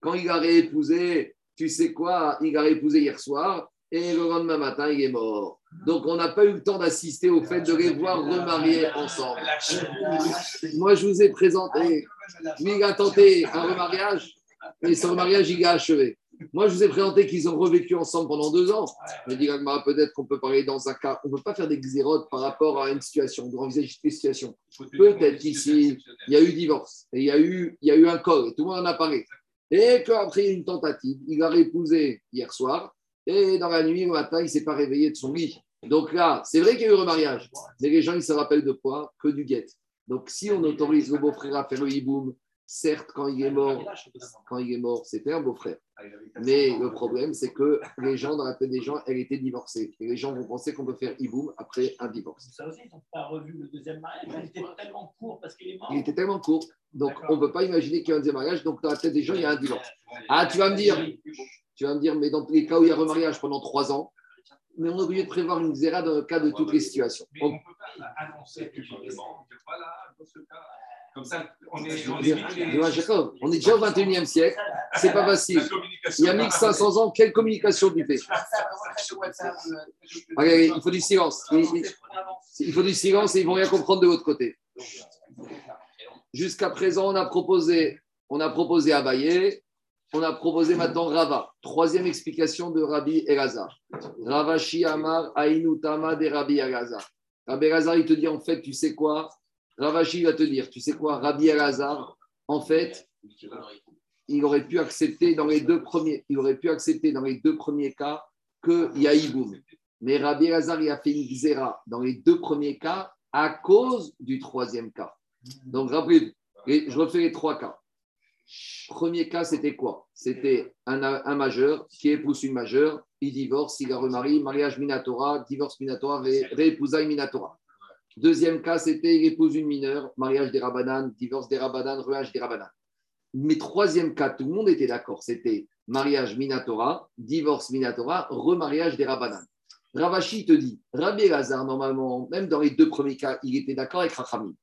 Quand il a réépousé, tu sais quoi, il a réépousé hier soir et le lendemain matin, il est mort. Donc, on n'a pas eu le temps d'assister au fait de les voir remariés ensemble. Moi, je vous ai présenté, il a tenté un remariage, et son remariage, il a achevé. Moi, je vous ai présenté qu'ils ont revécu ensemble pendant deux ans. Je dis, Agmara, peut-être qu'on peut parler dans un cas. On ne peut pas faire des xérotes par rapport à une situation, envisager une situation. Peut-être qu'ici, il y a eu divorce, et il y a eu, il y a eu un col, et tout le monde en a parlé. Et qu'après une tentative, il a réépousé hier soir, et dans la nuit, le matin, il ne s'est pas réveillé de son lit. Donc là, c'est vrai qu'il y a eu remariage, mais les gens, ils se rappellent de quoi? Que du guet. Donc si on autorise le beau-frère à faire le hiboum, certes, quand il est mort, quand il est mort, c'était un beau-frère. Mais le problème, c'est que les gens, dans la tête des gens, elle était divorcée. Et les gens vont penser qu'on peut faire hiboum après un divorce. Ça aussi, ils n'ont pas revu le deuxième mariage. Il était tellement court parce qu'il est mort. Il était tellement court. Donc, on ne peut pas imaginer qu'il y a un deuxième mariage. Donc, dans la tête des gens, il y a un divorce. Ah, tu vas me dire, tu vas me dire, mais dans les cas où il y a remariage pendant trois ans, mais on est obligé de prévoir une zéra dans le cas de toutes les situations. Mais on ne peut pas annoncer publiquement que voilà, dans ce cas. Comme ça, on est. On Dis- dis-moi, Jacob, on est déjà au 21e siècle, c'est pas facile. Il y a 1500 ans, quelle communication tu fais Allez, il faut du silence. Il, faut du silence et ils vont rien comprendre de votre côté. Jusqu'à présent, on a proposé, on a proposé à Bayer On a proposé maintenant Rava. Troisième explication de Rabbi Elazar. Ravashi Amar Ainutama de Rabbi Elazar. Rabbi Elazar, il te dit en fait, tu sais quoi? Ravashi va te dire, tu sais quoi Rabbi Elazar, en fait, il aurait pu accepter dans les deux premiers, cas qu'il y. Mais Rabbi Elazar, il a fait une dans les deux premiers cas à cause du troisième cas. Donc, rappelez-vous, je refais les trois cas. Premier cas, c'était quoi? C'était un, un majeur qui épouse une majeure, il divorce, il la remarie, mariage Minatora, divorce Minatora, ré- réépousaille Minatora. Deuxième cas, c'était il épouse une mineure, mariage des rabananes, divorce des rabananes, mariage des rabananes. Mais troisième cas, tout le monde était d'accord, c'était mariage Minatora, divorce Minatora, remariage des rabananes. Ravashi te dit, Rabbi Lazar, normalement, même dans les deux premiers cas, il était d'accord avec Rachamim.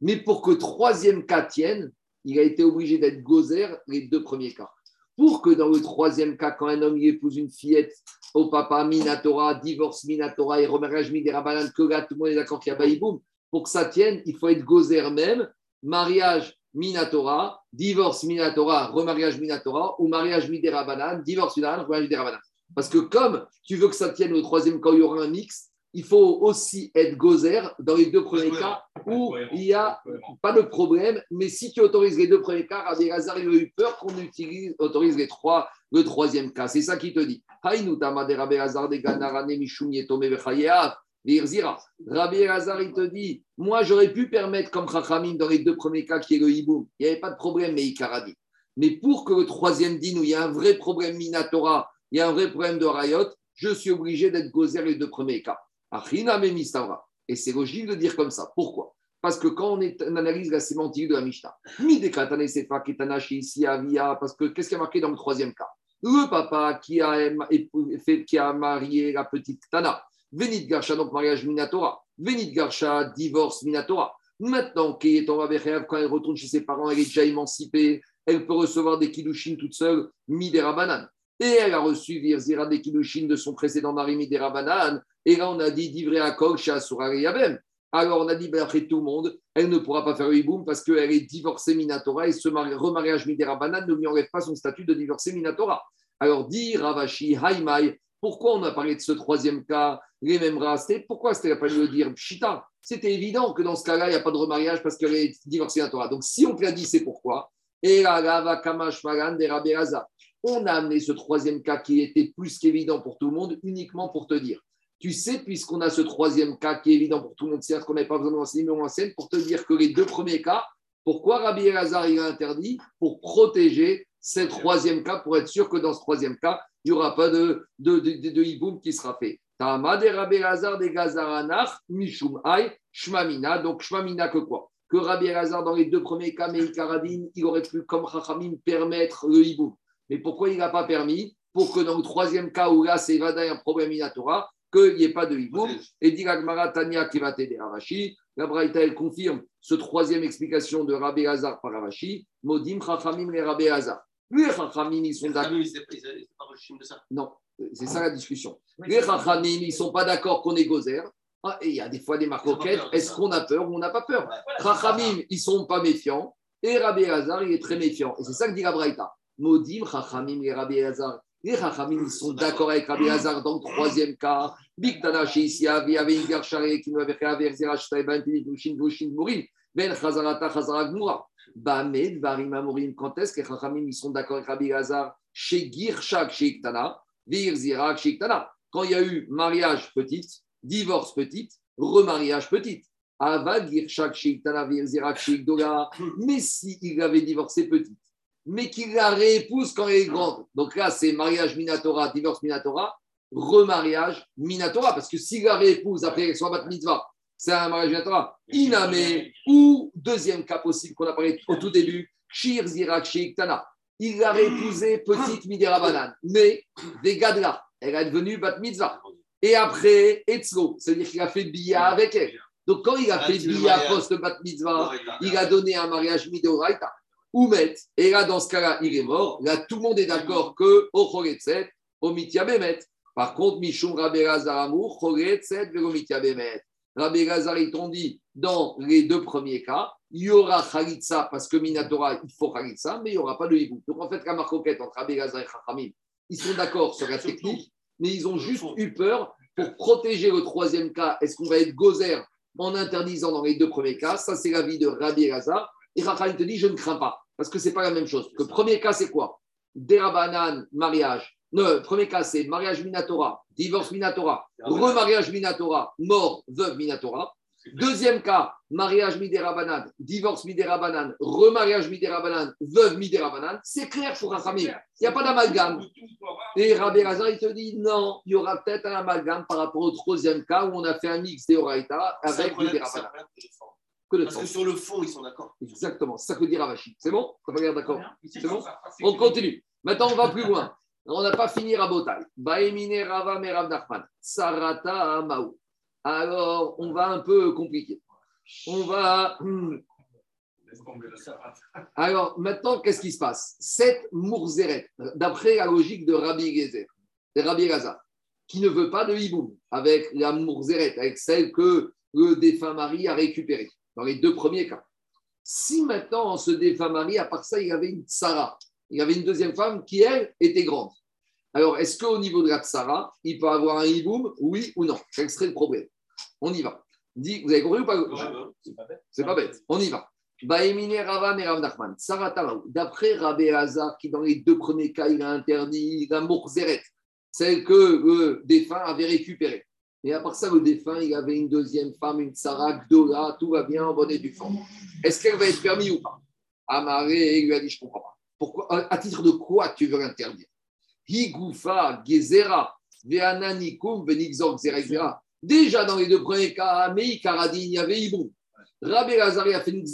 Mais pour que troisième cas tienne, il a été obligé d'être gozer les deux premiers cas. Pour que dans le troisième cas, quand un homme il épouse une fillette au papa, Minatora, divorce Minatora et remariage Miderabanan, que tout le monde est d'accord qu'il y a Baïboum, pour que ça tienne, il faut être gozer même, mariage Minatora, divorce Minatora, remariage Minatora, ou mariage Miderabanan, divorce Minatora, remariage Miderabanan. Parce que comme tu veux que ça tienne au troisième cas, il y aura un mix, il faut aussi être gozer dans les deux premiers cas où il n'y a pas de problème. Mais si tu autorises les deux premiers cas, Rabbi Lazar, il a eu peur qu'on utilise, autorise les trois, le troisième cas. C'est ça qu'il te dit. Rabbi Lazar, il te dit Moi, j'aurais pu permettre, comme Chachamim, dans les deux premiers cas, qui est le hiboum, il n'y avait pas de problème, mais Ikaradi. Mais pour que le troisième dîne, où il y a un vrai problème Minatora, il y a un vrai problème de Rayot, je suis obligé d'être gozer les deux premiers cas. Et c'est logique de dire comme ça. Pourquoi? Parce que quand on, est- analyse la sémantique de la Mishnah, parce que qu'est-ce qui a marqué dans le troisième cas? Le papa qui a, fait- qui a marié la petite Tana, Venit Garsha, donc mariage Minatora, Venit Garsha, divorce Minatora. Maintenant, quand elle retourne chez ses parents, elle est déjà émancipée, elle peut recevoir des kiddushin toute seule, Midera banane. Et elle a reçu Virzira des kiddushin de son précédent mari Midera banane. Et là, on a dit divré à Kol chez Asura Yabem. Alors, on a dit, ben, après tout le monde, elle ne pourra pas faire le hiboum parce qu'elle est divorcée Minatora et ce mari- remariage Midera ne lui enlève pas son statut de divorcée Minatora. Alors, dit Ravashi, Haïmaï, pourquoi on a parlé de ce troisième cas, les mêmes races? Pourquoi c'était pas de dire Pshita? C'était évident que dans ce cas-là, il n'y a pas de remariage parce qu'elle est divorcée Minatora. Donc, si on te l'a dit, c'est pourquoi? Et. On a amené ce troisième cas qui était plus qu'évident pour tout le monde, uniquement pour te dire. Tu sais, puisqu'on a ce troisième cas qui est évident pour tout le monde, certes qu'on n'avait pas besoin de l'enseigner, mais on enseigne pour te dire que les deux premiers cas, pourquoi Rabbi Elazar il a interdit Pour protéger ce troisième cas, pour être sûr que dans ce troisième cas, il n'y aura pas de, de, de, de- de hiboum qui sera fait. Donc, Shmamina que quoi? Que Rabbi Elazar, dans les deux premiers cas, mais Karadine, il aurait pu, comme Chachamim, permettre le hiboum. Mais pourquoi il n'a pas permis? Pour que dans le troisième cas où là, c'est Vada un problème inatora, qu'il n'y ait pas de hiboum. Et dit l'Agmara Tania qui va t'aider Ravashi. La Braïta, elle confirme ce troisième explication de Rabbi Hazar par Ravashi. Modim Chachamim les Rabbi Hazar. Les Chachamim, ils sont Les d'accord. Non, c'est ça la discussion. Les Chachamim, ils ne sont pas d'accord qu'on est gozer. Ah, et il y a des fois des marcoquettes. Est-ce qu'on a peur ou on n'a pas peur? Chachamim, ils ne sont pas méfiants. Et Rabbi Hazar, il est très méfiant. Et c'est ça que dit la Braïta. Modim Chachamim et Rabbi Hazar. Les Chachamim, ils sont d'accord avec Rabbi Hazar dans le troisième cas. Big Tanashi, ici, il y avait une garchare qui nous avait fait aver Zerach, Taïban, Dushin, Dushin, Mourim. Ben Chazarata, Chazara, Gmoura. Bamed, Varim, Amorim. Quand est-ce que les Chachamim, ils sont d'accord avec Rabbi Hazar Chez Girchak, chez Iktana. Vir chez Iktana. Quand il y a eu mariage petite, divorce petite, remariage petite. Ava Girchak, chez Iktana, Vir Zirak, chez Ikdola. Mais s'il avait divorcé petite, mais qu'il la réépouse quand elle est grande. Donc là, c'est mariage Minatora, divorce Minatora, remariage Minatora. Parce que s'il la réépouse après son bat mitzvah, c'est un mariage Minatora. Iname, ou deuxième cas possible qu'on a parlé au tout début, Shir Zirak Tana. Il l'a réépousé petite Midera Banane, mais des Gadla. Elle est devenue bat mitzvah. Et après, Etzlo, c'est-à-dire qu'il a fait Bia avec elle. Donc quand il a Ah, fait Bia post-bat mitzvah, il a donné un mariage Midoraita. Oumet. Et là, dans ce cas-là, il est mort. Là, tout le monde est d'accord que au Choretzet, au Mitia Bemet. Par contre, Mishum Rabbi Lazar Amour, Choretzet, Vero Mitia Bemet. Ils t'ont dit dans les deux premiers cas, il y aura Khalitsa, parce que Minatora, il faut Khalitsa, mais il n'y aura pas de hibou. Donc en fait, la marcoquette entre Abelazar et Chachamim, ils sont d'accord sur la technique, mais ils ont juste eu peur pour protéger le troisième cas. Est-ce qu'on va être gozer en interdisant dans les deux premiers cas? Ça, c'est l'avis de Rabbi Elazar. Et Chachamim te dit, je ne crains pas, parce que ce n'est pas la même chose. Le premier cas, c'est quoi? Derabanan, mariage. Non, le premier cas, c'est mariage Minatora, divorce Minatora, remariage Minatora, mort, veuve Minatora. Deuxième cas, mariage Midera divorce Midera remariage Midera veuve Midera C'est clair pour. Il n'y a pas d'amalgame. Et Rabbi Razar, il te dit non, il y aura peut-être un amalgame par rapport au troisième cas où on a fait un mix d'Eoraita avec Midera Parce que sur le fond, ils sont d'accord. Exactement, c'est ça que dit Ravashi. C'est bon? Ça va d'accord C'est bon? On continue. Maintenant, on va plus loin. On n'a pas fini Rabotai. Baemine Rava Merav Nachman. Sarata. Alors, on va un peu compliquer. On va. Alors, maintenant, qu'est-ce qui se passe? Cette Mourzeret, d'après la logique de Rabbi Gezer, de Rabbi Gaza, qui ne veut pas de hiboum, avec la Mourzeret, avec celle que le défunt mari a récupérée, dans les deux premiers cas. Si maintenant, ce défunt mari, à part ça, il avait une Sarah, il y avait une deuxième femme qui, elle, était grande. Alors, est-ce qu'au niveau de la tsara, il peut avoir un hiboum Oui ou non? Quel serait le problème? On y va. Vous avez compris ou pas? C'est pas bête. On y va. D'après Rabbi Hazar, qui dans les deux premiers cas, il a interdit la zeret, celle que le défunt avait récupérée. Et à part ça, le défunt, il avait une deuxième femme, une Sarah, Gdola, tout va bien, en bonne due forme. Est-ce qu'elle va être permise ou pas? Amaré lui a dit Je ne comprends pas. Pourquoi, à titre de quoi tu veux l'interdire? Higufa, Gezera, Veananikum, Benixor, Déjà dans les deux premiers cas, Mei, Karadin, il y avait Hibou. Rabbi Lazari a fait une.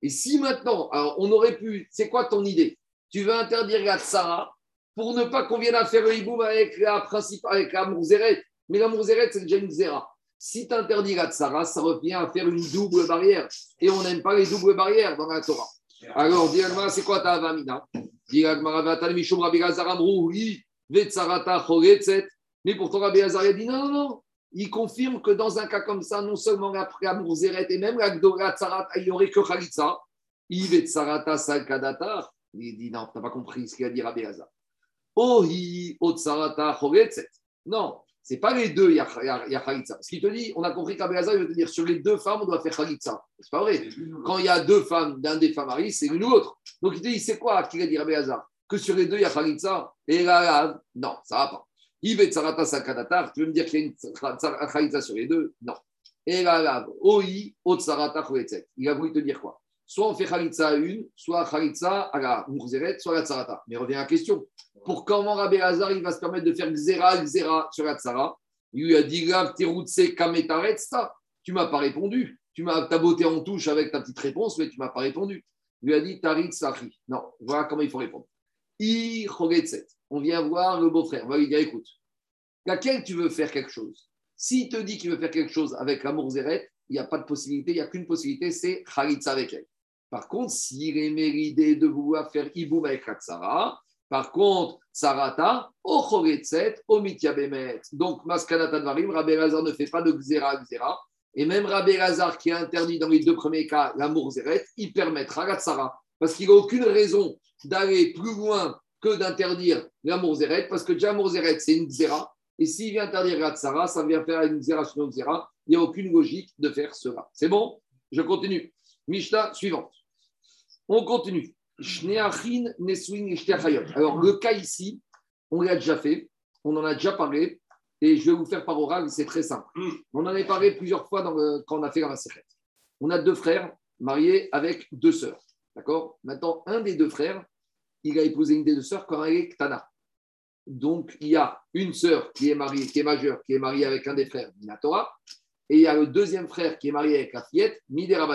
Et si maintenant, alors on aurait pu, c'est quoi ton idée? Tu veux interdire la Tsara pour ne pas qu'on vienne à faire le avec la principale, avec la. Mais la Mourzeret, c'est déjà une Xera. Si tu interdis la Tsara, ça revient à faire une double barrière. Et on n'aime pas les doubles barrières dans la Torah. Alors, dis c'est quoi ta avamina? Mais pourtant, Rabbi Hazar dit non, non, non. Il confirme que dans un cas comme ça, non seulement la Pramour Zeret et même la Gdora il n'y aurait que Khalitsa. Il dit non, tu n'as pas compris ce qu'il a dit Rabbi Hazar. Ohi Otsarata Choretzet. Non, c'est pas les deux, il y a, il y a Khalitsa. Ce qu'il te dit, on a compris qu'Abé il veut te dire sur les deux femmes, on doit faire Khalitsa. C'est pas vrai. Quand il y a deux femmes d'un des femmes mariées, c'est l'une ou l'autre. Donc il te dit, c'est quoi qu'il a dit Rabé Que sur les deux, il y a Khalitsa Et là, non, ça va pas. Veut Tsarata Sakadatar, tu veux me dire qu'il y a une Khalitsa sur les deux? Non. Et là, Oi, Otsarata. Il a voulu te dire quoi? Soit on fait Khalitsa à une, soit Khalitsa à la Mourzeret, soit à la Tsarata. Mais revient à la question. Pour comment Rabbi Hazar il va se permettre de faire Xera, Xera sur la Tsara? Il lui a dit ça. Tu m'as pas répondu. Tu m'as ta beauté en touche avec ta petite réponse, mais tu m'as pas répondu. Il lui a dit Tarit Sahi. Non, voilà comment il faut répondre. On vient voir le beau-frère. On va lui dire écoute, laquelle tu veux faire quelque chose? S'il te dit qu'il veut faire quelque chose avec l'amour Zeret, il n'y a pas de possibilité, il n'y a qu'une possibilité, c'est Khalitsa avec elle. Par contre, s'il est mérité de vouloir faire Iboum avec Katsara, par contre, Sarata, Ochoretzet, Omitiabemet. Donc, Maskanata Dvarim, Rabbi Lazar ne fait pas de Xera, Xera. Et même Rabbi Lazar, qui a interdit dans les deux premiers cas l'amour Zeret, il permettra la Tsara. Parce qu'il n'a aucune raison d'aller plus loin que d'interdire l'amour Zeret, parce que déjà l'amour Zeret, c'est une Xera. Et s'il vient interdire la ça vient faire une Xera sur une Xera. Il n'y a aucune logique de faire cela. C'est bon? Je continue. Mishnah suivante. On continue. Alors, le cas ici, on l'a déjà fait, on en a déjà parlé, et je vais vous faire par oral, c'est très simple. Hmm. On en a parlé plusieurs fois dans quand on a fait la secrète. On a deux frères mariés avec deux sœurs. D'accord? Maintenant, un des deux frères, il a épousé une des deux sœurs quand elle est Tana. Donc, il y a une sœur qui est mariée, qui est majeure, qui est mariée avec un des frères, Minatora, et il y a le deuxième frère qui est marié avec la fillette, Midera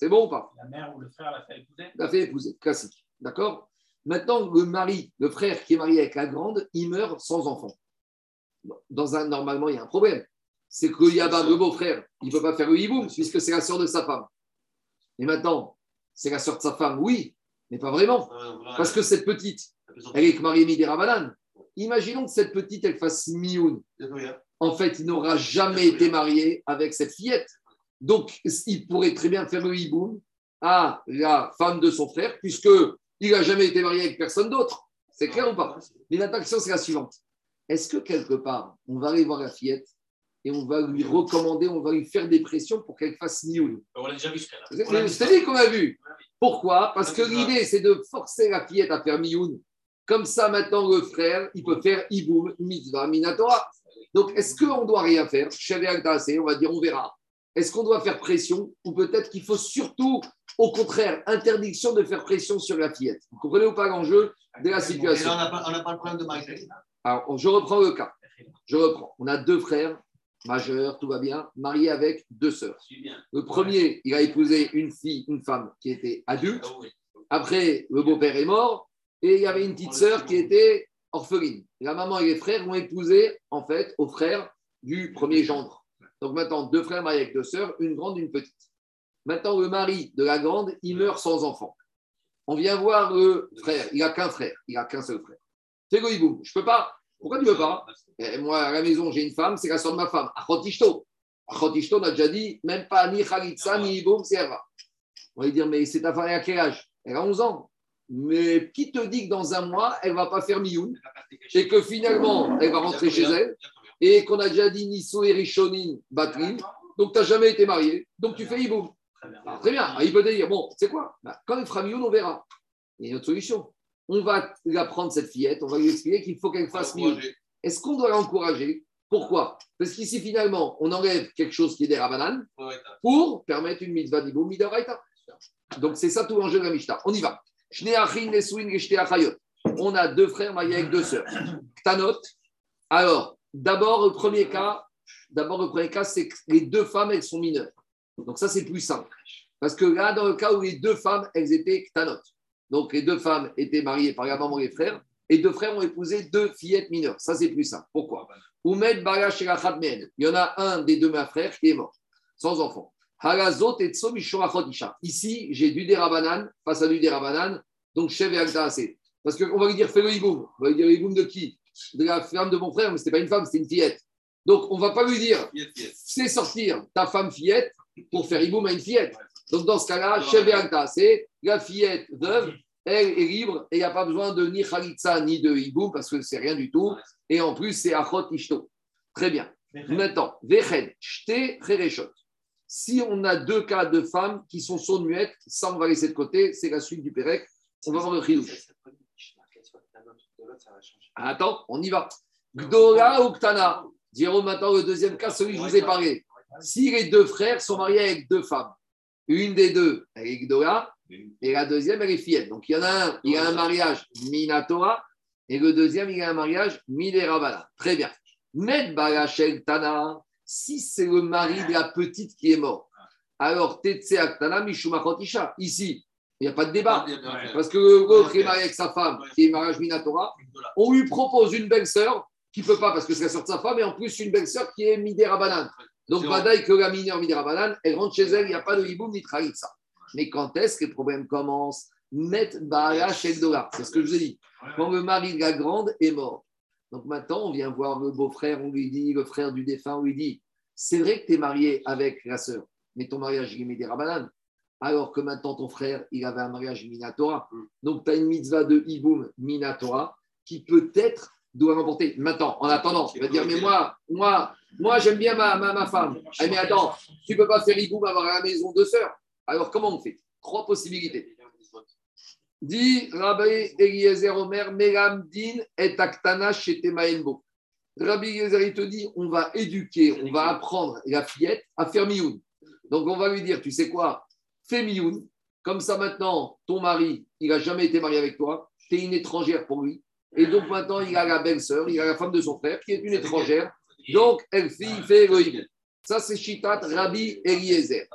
c'est bon ou pas? La mère ou le frère l'a fait épouser? L'a fait épouser, classique. D'accord? Maintenant, le mari, le frère qui est marié avec la grande, il meurt sans enfant. Dans un, normalement, il y a un problème. C'est que Yabam, le beau-frère, il ne peut pas faire le hiboum puisque c'est la sœur de sa femme. Et maintenant, c'est la sœur de sa femme, oui, mais pas vraiment. Parce que cette petite, elle est mariée Midi Ramadan. Imaginons que cette petite, elle fasse mioun. En fait, il n'aura jamais été marié avec cette fillette. Donc, il pourrait très bien faire le hiboum à la femme de son frère, puisque il n'a jamais été marié avec personne d'autre. C'est clair ou pas? Mais la question, c'est la suivante. Est-ce que quelque part, on va aller voir la fillette et on va lui recommander, on va lui faire des pressions pour qu'elle fasse nioun? On l'a déjà vu ce cas-là. C'est dit qu'on a vu. Pourquoi? Parce que l'idée, c'est de forcer la fillette à faire mioun. Comme ça, maintenant, le frère, il peut faire iboum, mitzvah, minatora. Donc, est-ce qu'on doit rien faire? On va dire, on verra. Est-ce qu'on doit faire pression ou peut-être qu'il faut surtout, au contraire, interdiction de faire pression sur la fillette? Vous comprenez ou pas l'enjeu de la situation? On n'a pas, le problème de mariage. Alors, je reprends le cas. Je reprends. On a deux frères majeurs, tout va bien, mariés avec deux sœurs. Le premier, il a épousé une fille, une femme qui était adulte. Après, le beau-père est mort et il y avait une petite sœur qui était orpheline. La maman et les frères ont épousé, en fait, au frère du premier gendre. Donc maintenant, deux frères mariés avec deux sœurs, une grande, une petite. Maintenant, le mari de la grande, il meurt sans enfant. On vient voir le frère, il n'a qu'un frère, il n'a qu'un seul frère. C'est Goïboum, je ne peux pas. Pourquoi tu ne veux pas? Eh, Moi, à la maison, j'ai une femme, c'est la soeur de ma femme, Achotishto. Achotishto, n'a déjà dit, même pas ni Khalitsa, ni Iboum, c'est Eva. On va dire, mais c'est ta femme, à quel âge? Elle a 11 ans. Mais qui te dit que dans un mois, elle ne va pas faire Mioun et que finalement, elle va rentrer chez elle? Et qu'on a déjà dit Nisso et Rishonin Batrin, donc tu n'as jamais été marié, donc tu fais Iboum. très bien, il peut dire, bon, c'est quoi? Bah, Quand il fera Mioun, on verra. Il y a une autre solution. On va la prendre, cette fillette, on va lui expliquer qu'il faut qu'elle fasse Mioun. Est-ce qu'on doit l'encourager? Pourquoi? Parce qu'ici, finalement, on enlève quelque chose qui est des Rabanan pour permettre une mitzvah d'Iboum, Midaraita. Donc c'est ça tout l'enjeu de la Mishnah. On y va. On a deux frères mariés avec deux sœurs. Ktanot. Alors, D'abord, le premier cas, d'abord, le premier cas, c'est que les deux femmes, elles sont mineures. Donc ça, c'est plus simple. Parce que là, dans le cas où les deux femmes, elles étaient ktanotes. Donc les deux femmes étaient mariées par la maman et les frères, et deux frères ont épousé deux fillettes mineures. Ça, c'est plus simple. Pourquoi? Oumed Il y en a un des deux frères qui est mort, sans enfant. Ici, j'ai du dérabanan face à du dérabanan, donc chef et Parce qu'on va lui dire fais le hiboum. On va lui dire hiboum de qui? De la femme de mon frère, mais ce n'était pas une femme, c'était une fillette. Donc, on ne va pas lui dire, c'est sortir ta femme fillette pour faire iboum à une fillette. Donc, dans ce cas-là, c'est la fillette veuve, elle est libre et il n'y a pas besoin de ni khalitsa ni de iboum parce que c'est rien du tout. Et en plus, c'est achot ishto. Très bien. Maintenant, vechen, shte, chereshot. Si on a deux cas de femmes qui sont sourdes muettes, ça on va laisser de côté, c'est la suite du Pérec. On va voir le chidouche. Attends, on y va. Gdora ou Ktana? Dirons maintenant le deuxième cas, celui que je vous ai parlé. Si les deux frères sont mariés avec deux femmes, une des deux, elle est Gdora, et la deuxième, elle est fillette. Donc il y en a un, il a un mariage Minatora, et le deuxième, il a un mariage Minerabala. Très bien. Med Barachel Tana, si c'est le mari de la petite qui est mort, alors Tetse Aktana Mishumachotisha. Ici, il n'y a pas de débat. Parce que l'autre est marié avec sa femme, qui est mariage Minatora. On lui propose une belle-sœur qui ne peut pas parce que c'est la sœur de sa femme, et en plus une belle-sœur qui est Midera Banane. Donc, Badaï, que la mineure Midera Banane, elle rentre chez elle, il n'y a pas de hiboum ni ça. Mais quand est-ce que le problème commence? Met Baala Shekdola. C'est ce que je vous ai dit. Quand le mari de la grande est mort. Donc maintenant, on vient voir le beau-frère, on lui dit, le frère du défunt, on lui dit c'est vrai que tu es marié avec la sœur, mais ton mariage, il est Midera Banane alors que maintenant ton frère, il avait un mariage Minatora. Donc, tu as une mitzvah de Iboum Minatora qui peut-être doit remporter. Maintenant, en attendant, il va dire, mais moi, moi, moi j'aime bien ma, ma, femme. Ah, mais attends, tu ne peux pas faire Iboum avoir à la maison deux sœurs. Alors, comment on fait? Trois possibilités. Dit Rabbi Eliezer Omer, Meramdin et Aktana Maenbo. Rabbi Eliezer, il te dit, on va éduquer, on va apprendre la fillette à faire mioun. Donc, on va lui dire, tu sais quoi? Fais mioun. Comme ça, maintenant, ton mari, il n'a jamais été marié avec toi. Tu es une étrangère pour lui. Et donc, maintenant, il a la belle-sœur, il a la femme de son frère, qui est une étrangère. Donc, elle fait Elohim. Ça, c'est Shitat Rabbi Eliezer.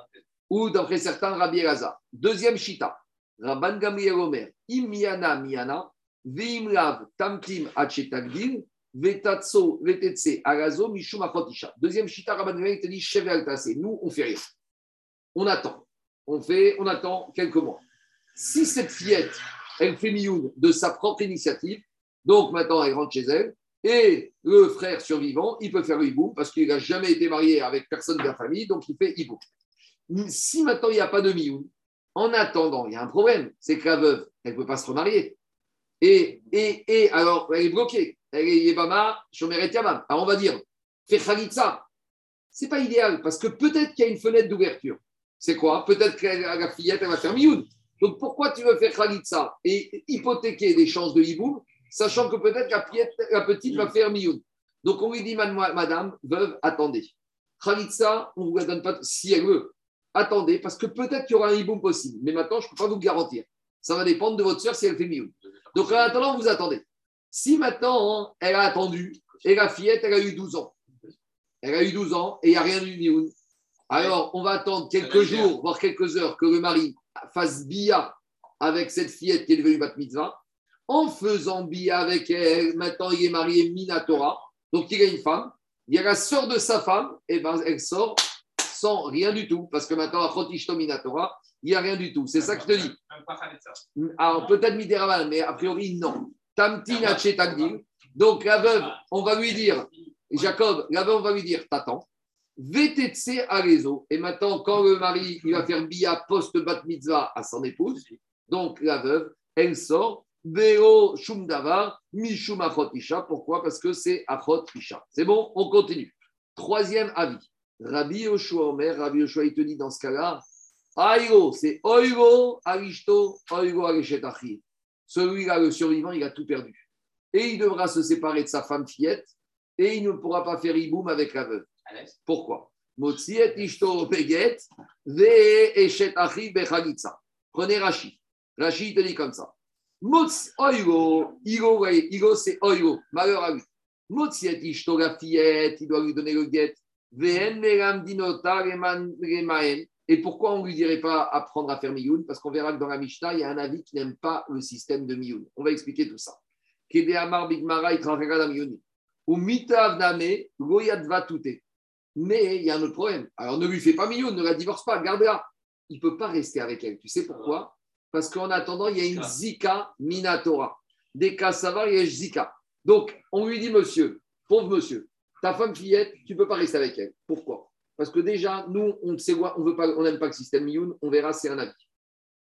Ou, d'après certains, Rabbi Elazar. Deuxième Shita. Rabban Gamriel Omer. Imiana Miana. Veimlav Tamtim Achetagdin. Vetatso Vetetse Agazo Mishum Deuxième Shita, Rabban Gamriel te dit Chevel Nous, on fait rien. On attend on, fait, on attend quelques mois. Si cette fillette, elle fait mioun de sa propre initiative, donc maintenant elle rentre chez elle, et le frère survivant, il peut faire le hibou parce qu'il n'a jamais été marié avec personne de la famille, donc il fait hibou. Si maintenant il n'y a pas de mioun, en attendant, il y a un problème, c'est que la veuve, elle ne peut pas se remarier. Et, et, et alors, elle est bloquée. Elle est Yebama, Shomeret Yamam. Alors on va dire, fais Khalitsa. C'est pas idéal parce que peut-être qu'il y a une fenêtre d'ouverture. C'est quoi? Peut-être que la fillette, elle va faire mioun. Donc pourquoi tu veux faire Khalitsa et hypothéquer des chances de hiboum, sachant que peut-être la, petite va faire mioun Donc on lui dit, madame, veuve, attendez. Khalitsa, on ne vous la donne pas si elle veut. Attendez, parce que peut-être qu'il y aura un hiboum possible. Mais maintenant, je ne peux pas vous garantir. Ça va dépendre de votre soeur si elle fait mioun. Donc en attendant, vous attendez. Si maintenant, elle a attendu, et la fillette, elle a eu 12 ans. Elle a eu 12 ans et il n'y a rien eu mioun. Alors, on va attendre quelques jours, voire quelques heures, que le mari fasse bia avec cette fillette qui est devenue bat mitzvah. En faisant bia avec elle, maintenant il est marié Minatora, donc il a une femme. Il y a la sœur de sa femme, et ben elle sort sans rien du tout, parce que maintenant à Chotishto Minatora, il n'y a rien du tout. C'est ça que je te dis. Alors peut-être Mideraval, mais a priori non. Donc la veuve, on va lui dire, Jacob, la veuve, on va lui dire, t'attends. VTC à réseau. Et maintenant, quand le mari il va faire bia post-bat mitzvah à son épouse, donc la veuve, elle sort. Veo shumdavar, mishum achot isha. Pourquoi? Parce que c'est achot isha. C'est bon, on continue. Troisième avis. Rabbi Yoshua Omer, Rabbi Yoshua, il te dit dans ce cas-là, Aïgo, c'est Oigo, Arishto, Oigo, Arishet Celui-là, le survivant, il a tout perdu. Et il devra se séparer de sa femme fillette et il ne pourra pas faire iboum avec la veuve. Pourquoi? Prenez Rashi. Rashi te dit comme ça. Oigo, Igo, Igo c'est Oigo, malheur à lui. Motsiet Ishto, la fillette, il doit lui donner le guet. Et pourquoi on ne lui dirait pas apprendre à faire Miyun Parce qu'on verra que dans la Mishnah, il y a un avis qui n'aime pas le système de Miyun. On va expliquer tout ça. Kedeamar Bigmara, il travaillera dans Ou Mitav Name, Goyadva Tute. Mais il y a un autre problème. Alors ne lui fais pas Miyun, ne la divorce pas, garde-la. Il ne peut pas rester avec elle. Tu sais pourquoi? Parce qu'en attendant, il y a une Zika Minatora. Des cas savoir, il y a Zika. Donc, on lui dit, monsieur, pauvre monsieur, ta femme fillette, tu ne peux pas rester avec elle. Pourquoi? Parce que déjà, nous, on sait on n'aime pas le système Miyun, on verra, c'est un avis.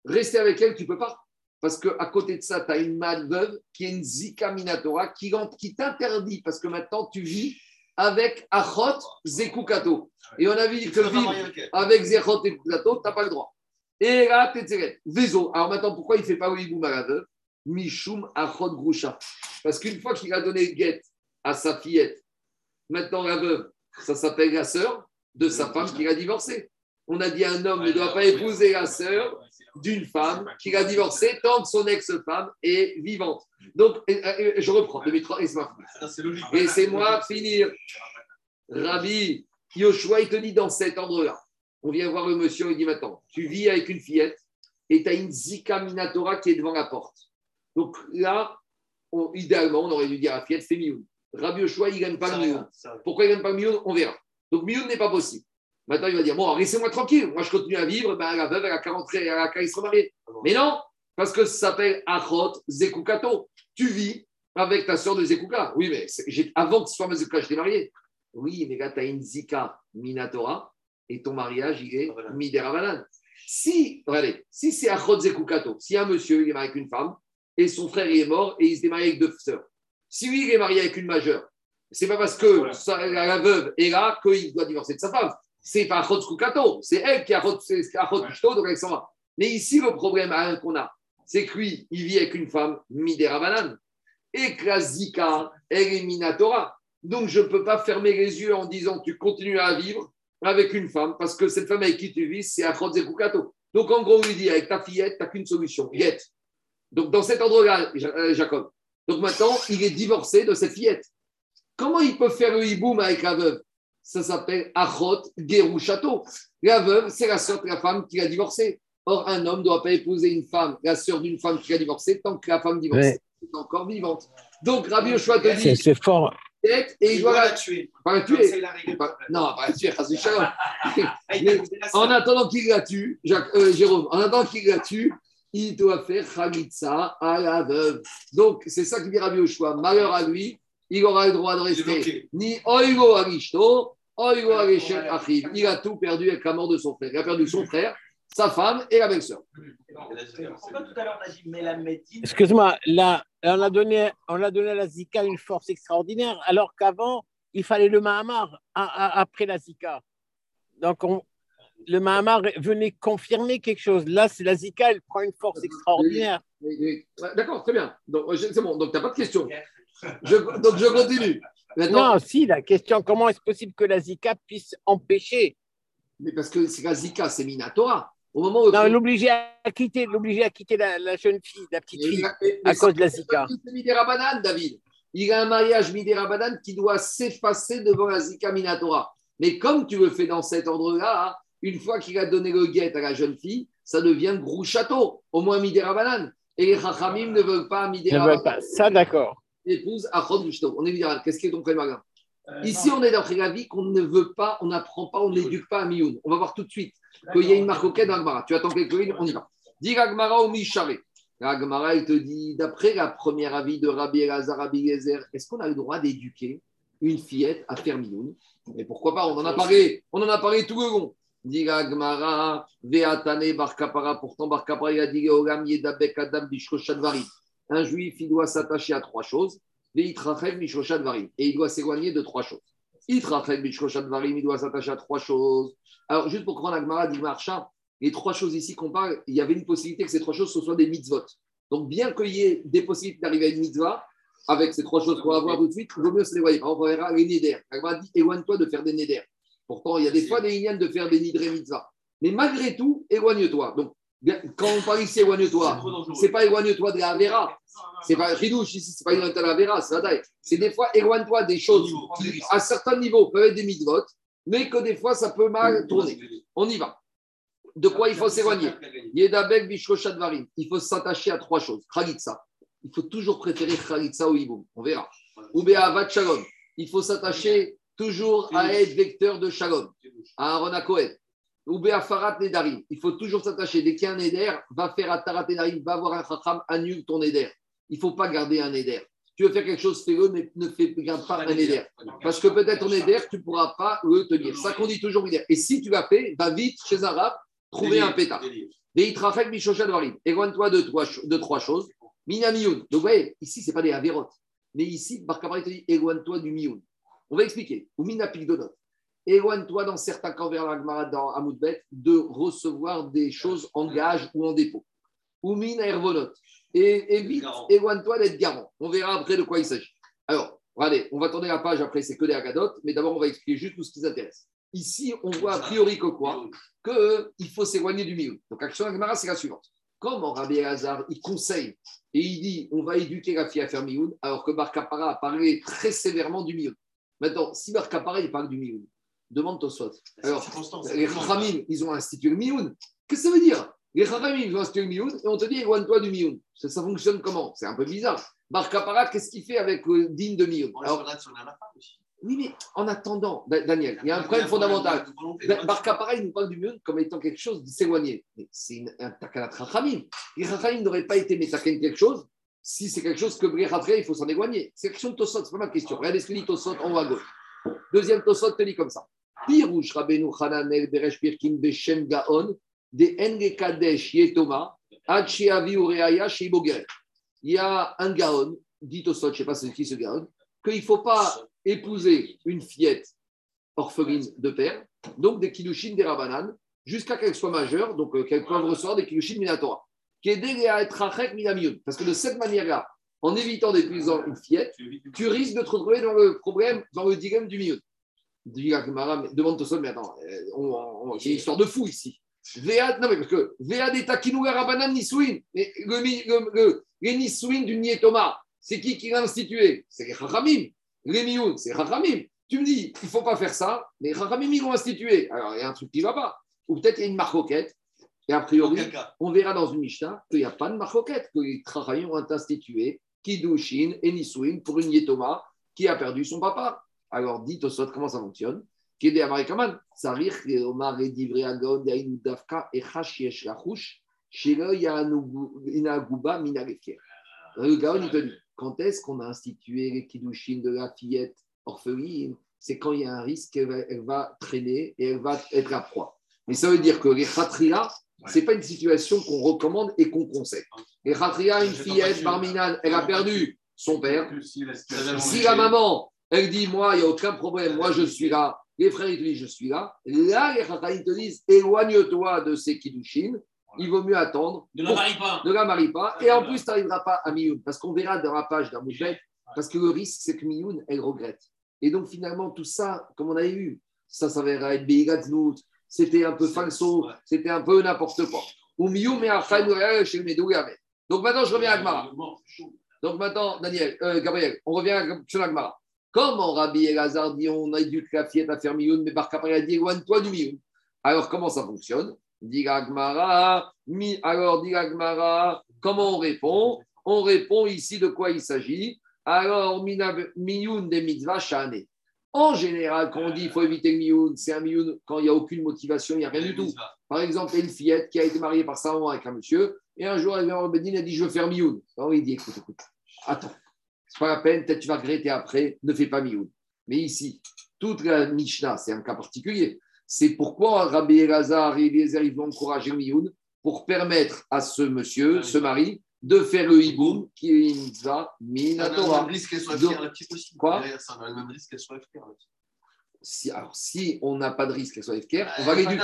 Rester avec elle, tu ne peux pas. Parce qu'à côté de ça, tu as une mad veuve qui est une Zika Minatora qui, qui t'interdit, parce que maintenant tu vis avec Achot Zekukato. Et on a vu que vivre avec Zechot Zekukato, tu n'as pas le droit. Et là, tu Vezo. Alors maintenant, pourquoi il ne fait pas Ouiboum à la veuve Mishum Achot Grusha. Parce qu'une fois qu'il a donné guette à sa fillette, maintenant la veuve, ça s'appelle la sœur de sa femme qui a divorcé. On a dit un homme ne doit pas épouser la sœur d'une femme qui a divorcé tant que son ex-femme est vivante. Donc, je reprends, 2003, et c'est moi finir. Rabbi Yoshua, il te dit dans cet endroit-là, on vient voir le monsieur, il dit maintenant, tu vis avec une fillette et tu as une Zika Minatora qui est devant la porte. Donc là, idéalement, on aurait dû dire à la fillette, c'est Mioun. Rabbi Yoshua, il gagne pas le Mioun. Pourquoi il gagne pas le Mioun? On verra. Donc Mioun n'est pas possible. Maintenant, il va dire Bon, laissez-moi tranquille, moi je continue à vivre, ben, la veuve, elle a qu'à rentrer, elle a qu'à se remarier. Mais non, parce que ça s'appelle Achot Zekukato. Tu vis avec ta soeur de Zekuka. Oui, mais avant que ce soit ma Zekuka, je t'ai marié. Oui, mais là, tu as une Zika Minatora et ton mariage, il est Mideravanan. Si, regardez, si c'est Achot Zekukato, si un monsieur, il est marié avec une femme et son frère, il est mort et il s'est marié avec deux sœurs. Si lui, il est marié avec une majeure, c'est pas parce que la veuve est là qu'il doit divorcer de sa femme c'est pas Achot Kukato, c'est elle qui a Achot Kukato, donc elle s'en va. Mais ici, le problème qu'on a, c'est que lui, il vit avec une femme Midera Banane. Et Zika, elle est Minatora. Donc, je ne peux pas fermer les yeux en disant tu continues à vivre avec une femme, parce que cette femme avec qui tu vis, c'est Achot Kukato. Donc, en gros, lui dit avec ta fillette, tu n'as qu'une solution, Get. Donc, dans cet endroit-là, euh, Jacob. Donc, maintenant, il est divorcé de cette fillette. Comment il peut faire le hiboum avec la veuve? Ça s'appelle Achot Gerushato. La veuve, c'est la sœur de la femme qui a divorcé. Or, un homme ne doit pas épouser une femme, la sœur d'une femme qui a divorcé, tant que la femme divorcée est encore vivante. Donc, Rabbi Yoshua te dit. C'est fort. Et il, doit la tuer. Pas la tuer. non, pas la tuer, En attendant qu'il la tue, Jacques, euh, Jérôme, en attendant qu'il la tue, il doit faire Khalitsa à la veuve. Donc, c'est ça qui dit Rabbi Yoshua. Malheur à lui, il aura le droit de rester ni Oigo Arishto, Il a tout perdu avec la mort de son frère. Il a perdu son frère, sa femme et la belle-sœur. Excuse-moi, là, on a, donné, on a donné à la Zika une force extraordinaire, alors qu'avant, il fallait le Mahamar après la Zika. Donc, on- le Mahamar venait confirmer quelque chose. Là, c'est la Zika, elle prend une force extraordinaire. D'accord, très bien. Donc, je- c'est bon. Donc, tu n'as pas de question. Je- donc, je continue. Maintenant, Non, si, la question, comment est-ce possible que la Zika puisse empêcher? Mais parce que la Zika, c'est Minatora. Au moment où. Non, l'obliger à quitter, l'obliger à quitter la, la jeune fille, la petite fille, mais à cause de la Zika. C'est David. Il a un mariage Midera Banane qui doit s'effacer devant la Zika Minatora. Mais comme tu le fais dans cet ordre-là, hein, une fois qu'il a donné le guet à la jeune fille, ça devient gros château, au moins Midera Banane. Et les Chachamim ne veulent pas Ne Midera veulent pas. Ça, d'accord. Épouse Achon Rushto. On est Midera. Qu'est-ce qui est ton problème, Euh, Ici, non. on est d'après la vie qu'on ne veut pas, on n'apprend pas, on n'éduque pas à Mioun. On va voir tout de suite qu'il y a une marque au dans Agmara. Tu attends quelques lignes, on y va. Dis Agmara au Mishare. Agmara, il te dit, d'après la première avis de Rabbi Elazar, Rabbi Gezer, est-ce qu'on a le droit d'éduquer une fillette à faire Mioun? Mais pourquoi pas On en a parlé, on en a parlé tout le long. Dit Agmara, Veatane Barkapara, pourtant Barkapara, il a dit Ogam Yedabek Adam Bishkoshadvari. Un juif, il doit s'attacher à trois choses. Et il doit s'éloigner de trois choses. Il doit s'attacher à trois choses. Alors, juste pour comprendre Agmara, dit Marcha, les trois choses ici qu'on parle, il y avait une possibilité que ces trois choses ce soient des mitzvot. Donc, bien qu'il y ait des possibilités d'arriver à une mitzvah, avec ces trois choses qu'on va voir tout de suite, il vaut mieux se l'éloigner. Par exemple, on verra les neder. Agmara dit éloigne-toi de faire des neder. Pourtant, il y a des fois des lignes de faire des nidré mitzvah. Mais malgré tout, éloigne-toi. Donc, quand on parle ici éloigne-toi, c'est pas éloigne-toi de la Vera. C'est pas Ridouche ici, c'est pas éloigne-toi de la Vera, c'est la daille. C'est des fois éloigne-toi des choses qui, à certains niveaux, peuvent être des mitzvot, mais que des fois, ça peut mal tourner. On y va. De quoi il faut s'éloigner Yedabek Varim. Il faut s'attacher à trois choses. Khalitsa. Il faut toujours préférer Khalitsa au Hiboum. On verra. Ou Be'avat Shalom. Il faut s'attacher toujours à être vecteur de Shalom. À Aaron à Cohen. Ou Be'afarat Nedarim. Il faut toujours s'attacher. Dès qu'il y a un Neder, va faire Atarat Nedarim, va voir un Chacham, annule ton Neder. Il ne faut pas garder un Neder. Tu veux faire quelque chose, fais-le, mais ne fais, garde pas un Neder. Parce que peut-être ton Neder, tu ne pourras pas le tenir. Ça qu'on dit toujours Neder. Et si tu l'as fait, va vite chez un rab, trouver un pétard. Veitrachel Bishoshat Varim. Éloigne-toi de, trois de trois choses. Minamioun. Donc, vous voyez, ici, ce n'est pas des avérotes. Mais ici, Barkabara, il te dit éloigne-toi du mioun. On va expliquer. Ou minapikdonot. Éloigne-toi dans certains cas vers l'Agmara dans Amoudbet de recevoir des choses en gage ou en dépôt. Ou min ervonot. Et évite, éloigne-toi d'être garant. On verra après de quoi il s'agit. Alors, regardez, on va tourner la page après, c'est que des agadotes, mais d'abord, on va expliquer juste tout ce qui nous intéresse. Ici, on voit a priori que quoi? Qu'il faut s'éloigner du milieu. Donc, action Agmara, c'est la suivante. Comment Rabbi Elazar, il conseille et il dit on va éduquer la fille à faire Mioun, alors que Bar Kappara a parlé très sévèrement du Mioun. Maintenant, si Bar Kappara, il parle du Mioun, demande Tosfot. Alors, les Chachamim, ils ont institué le Mioun. Qu'est-ce que ça veut dire? Les Chachamim, ils ont institué le Mioun et on te dit éloigne-toi du Mioun. Ça, ça fonctionne comment? C'est un peu bizarre. Bar Kappara, qu'est-ce qu'il fait avec le digne de Mioun? On Alors, la la. Oui, mais en attendant, Da- Daniel, il y a un problème fondamental. Bar Kappara, il nous parle du mieux comme étant quelque chose de s'éloigner. Mais c'est une- un takanat rachamim. Les rachamim n'auraient pas été métaken quelque chose si c'est quelque chose que les rachamim, il faut s'en éloigner. C'est question de Tosot, c'est pas ma question. Regardez ce que dit Tosot en haut à gauche. Deuxième Tosot te dit comme ça. Pirouche Rabbeinu Hananel Beresh Pirkin Beshem Gaon de Enge Kadesh Yetoma Ad Sheavi Ureaya Sheibogeret. Il y a un Gaon, dit Tosot, je ne sais pas c'est qui ce Gaon, qu'il ne faut pas épouser une fillette orpheline de père, donc des kilushin des rabanan, jusqu'à qu'elle soit majeure, donc euh, qu'elle puisse recevoir des kilushin minatora. Qui est à être rachek minamiyun. Parce que de cette manière-là, en évitant d'épouser une fillette, tu risques de te retrouver dans le problème, dans le dilemme du milieu. Demande seul, mais attends, euh, c'est une histoire de fou ici. Véa, non, mais parce que Véa des takinouga rabanan nisouin, mais le, le, le- les nisouin du nietoma, c'est qui qui l'a institué? C'est les chachamim. Les mioun, c'est chachamim. Tu me dis, il ne faut pas faire ça, mais Chachamim, ils l'ont institué. Alors, il y a un truc qui ne va pas. Ou peut-être il y a une marcoquette. Et a priori, on verra dans une Mishnah qu'il n'y a pas de marcoquette, que les Chachamim ont institué Kiddushin et Nisouin pour une Yetoma qui a perdu son papa. Alors, dites au comment ça fonctionne? Kédé Amarikaman, Sarich, Omar Daïnou Dafka, et Hachiesh Lachouch, Inaguba. Le Gaon, il te dit, quand est-ce qu'on a institué les Kiddushin de la fillette orpheline? C'est quand il y a un risque, elle va, elle va traîner et elle va être à proie. Mais ça veut dire que les khatria, ce n'est pas une situation qu'on recommande et qu'on conseille. Les khatria, une fillette, Barminan, elle a perdu son père. Si la maman, elle dit, moi, il n'y a aucun problème, moi, je suis là, les frères, ils te disent, je suis là. Là, les khatria, te disent, éloigne-toi de ces kidushin. Il vaut mieux attendre. Ne la marie pas. Ne la marie pas. Et en plus, tu n'arriveras pas à Mioun. Parce qu'on verra dans la page d'un parce que le risque, c'est que Mioun, elle regrette. Et donc, finalement, tout ça, comme on a eu, ça s'avère être Beigatznout, c'était un peu falso, c'était un peu n'importe quoi. Ou Mioun, mais chez le Donc maintenant, je reviens à Gmara. Donc maintenant, Daniel, euh, Gabriel, on revient sur Agmara. Comment Rabbi Elazar dit on a éduqué la fillette à faire Mioun, mais Barkapari a dit éloigne-toi du Mioun. Alors, comment ça fonctionne? Dit Agmara, mi, alors dit Agmara, comment on répond? On répond ici de quoi il s'agit. Alors, miyun des mitzvah shane. En général, quand on dit qu'il faut éviter le miyun, c'est un miyun quand il n'y a aucune motivation, il n'y a rien du tout. Par exemple, il y a une fillette qui a été mariée par sa maman avec un monsieur, et un jour, elle vient au Bedin et dit Je veux faire miyun. Alors, il dit Écoute, écoute, attends, c'est pas la peine, peut-être tu vas regretter après, ne fais pas miyun. Mais ici, toute la Mishnah, c'est un cas particulier. C'est pourquoi Rabbi Elazar et Eliezer, ils vont encourager le pour permettre à ce monsieur, ce mari, de faire le hiboum qui est une minatora. Ça a le même risque qu'elle soit fière, la petite aussi. Quoi Ça a le même risque qu'elle soit fière. Si, alors, si on n'a pas de risque qu'elle soit FKR, on va l'éduquer.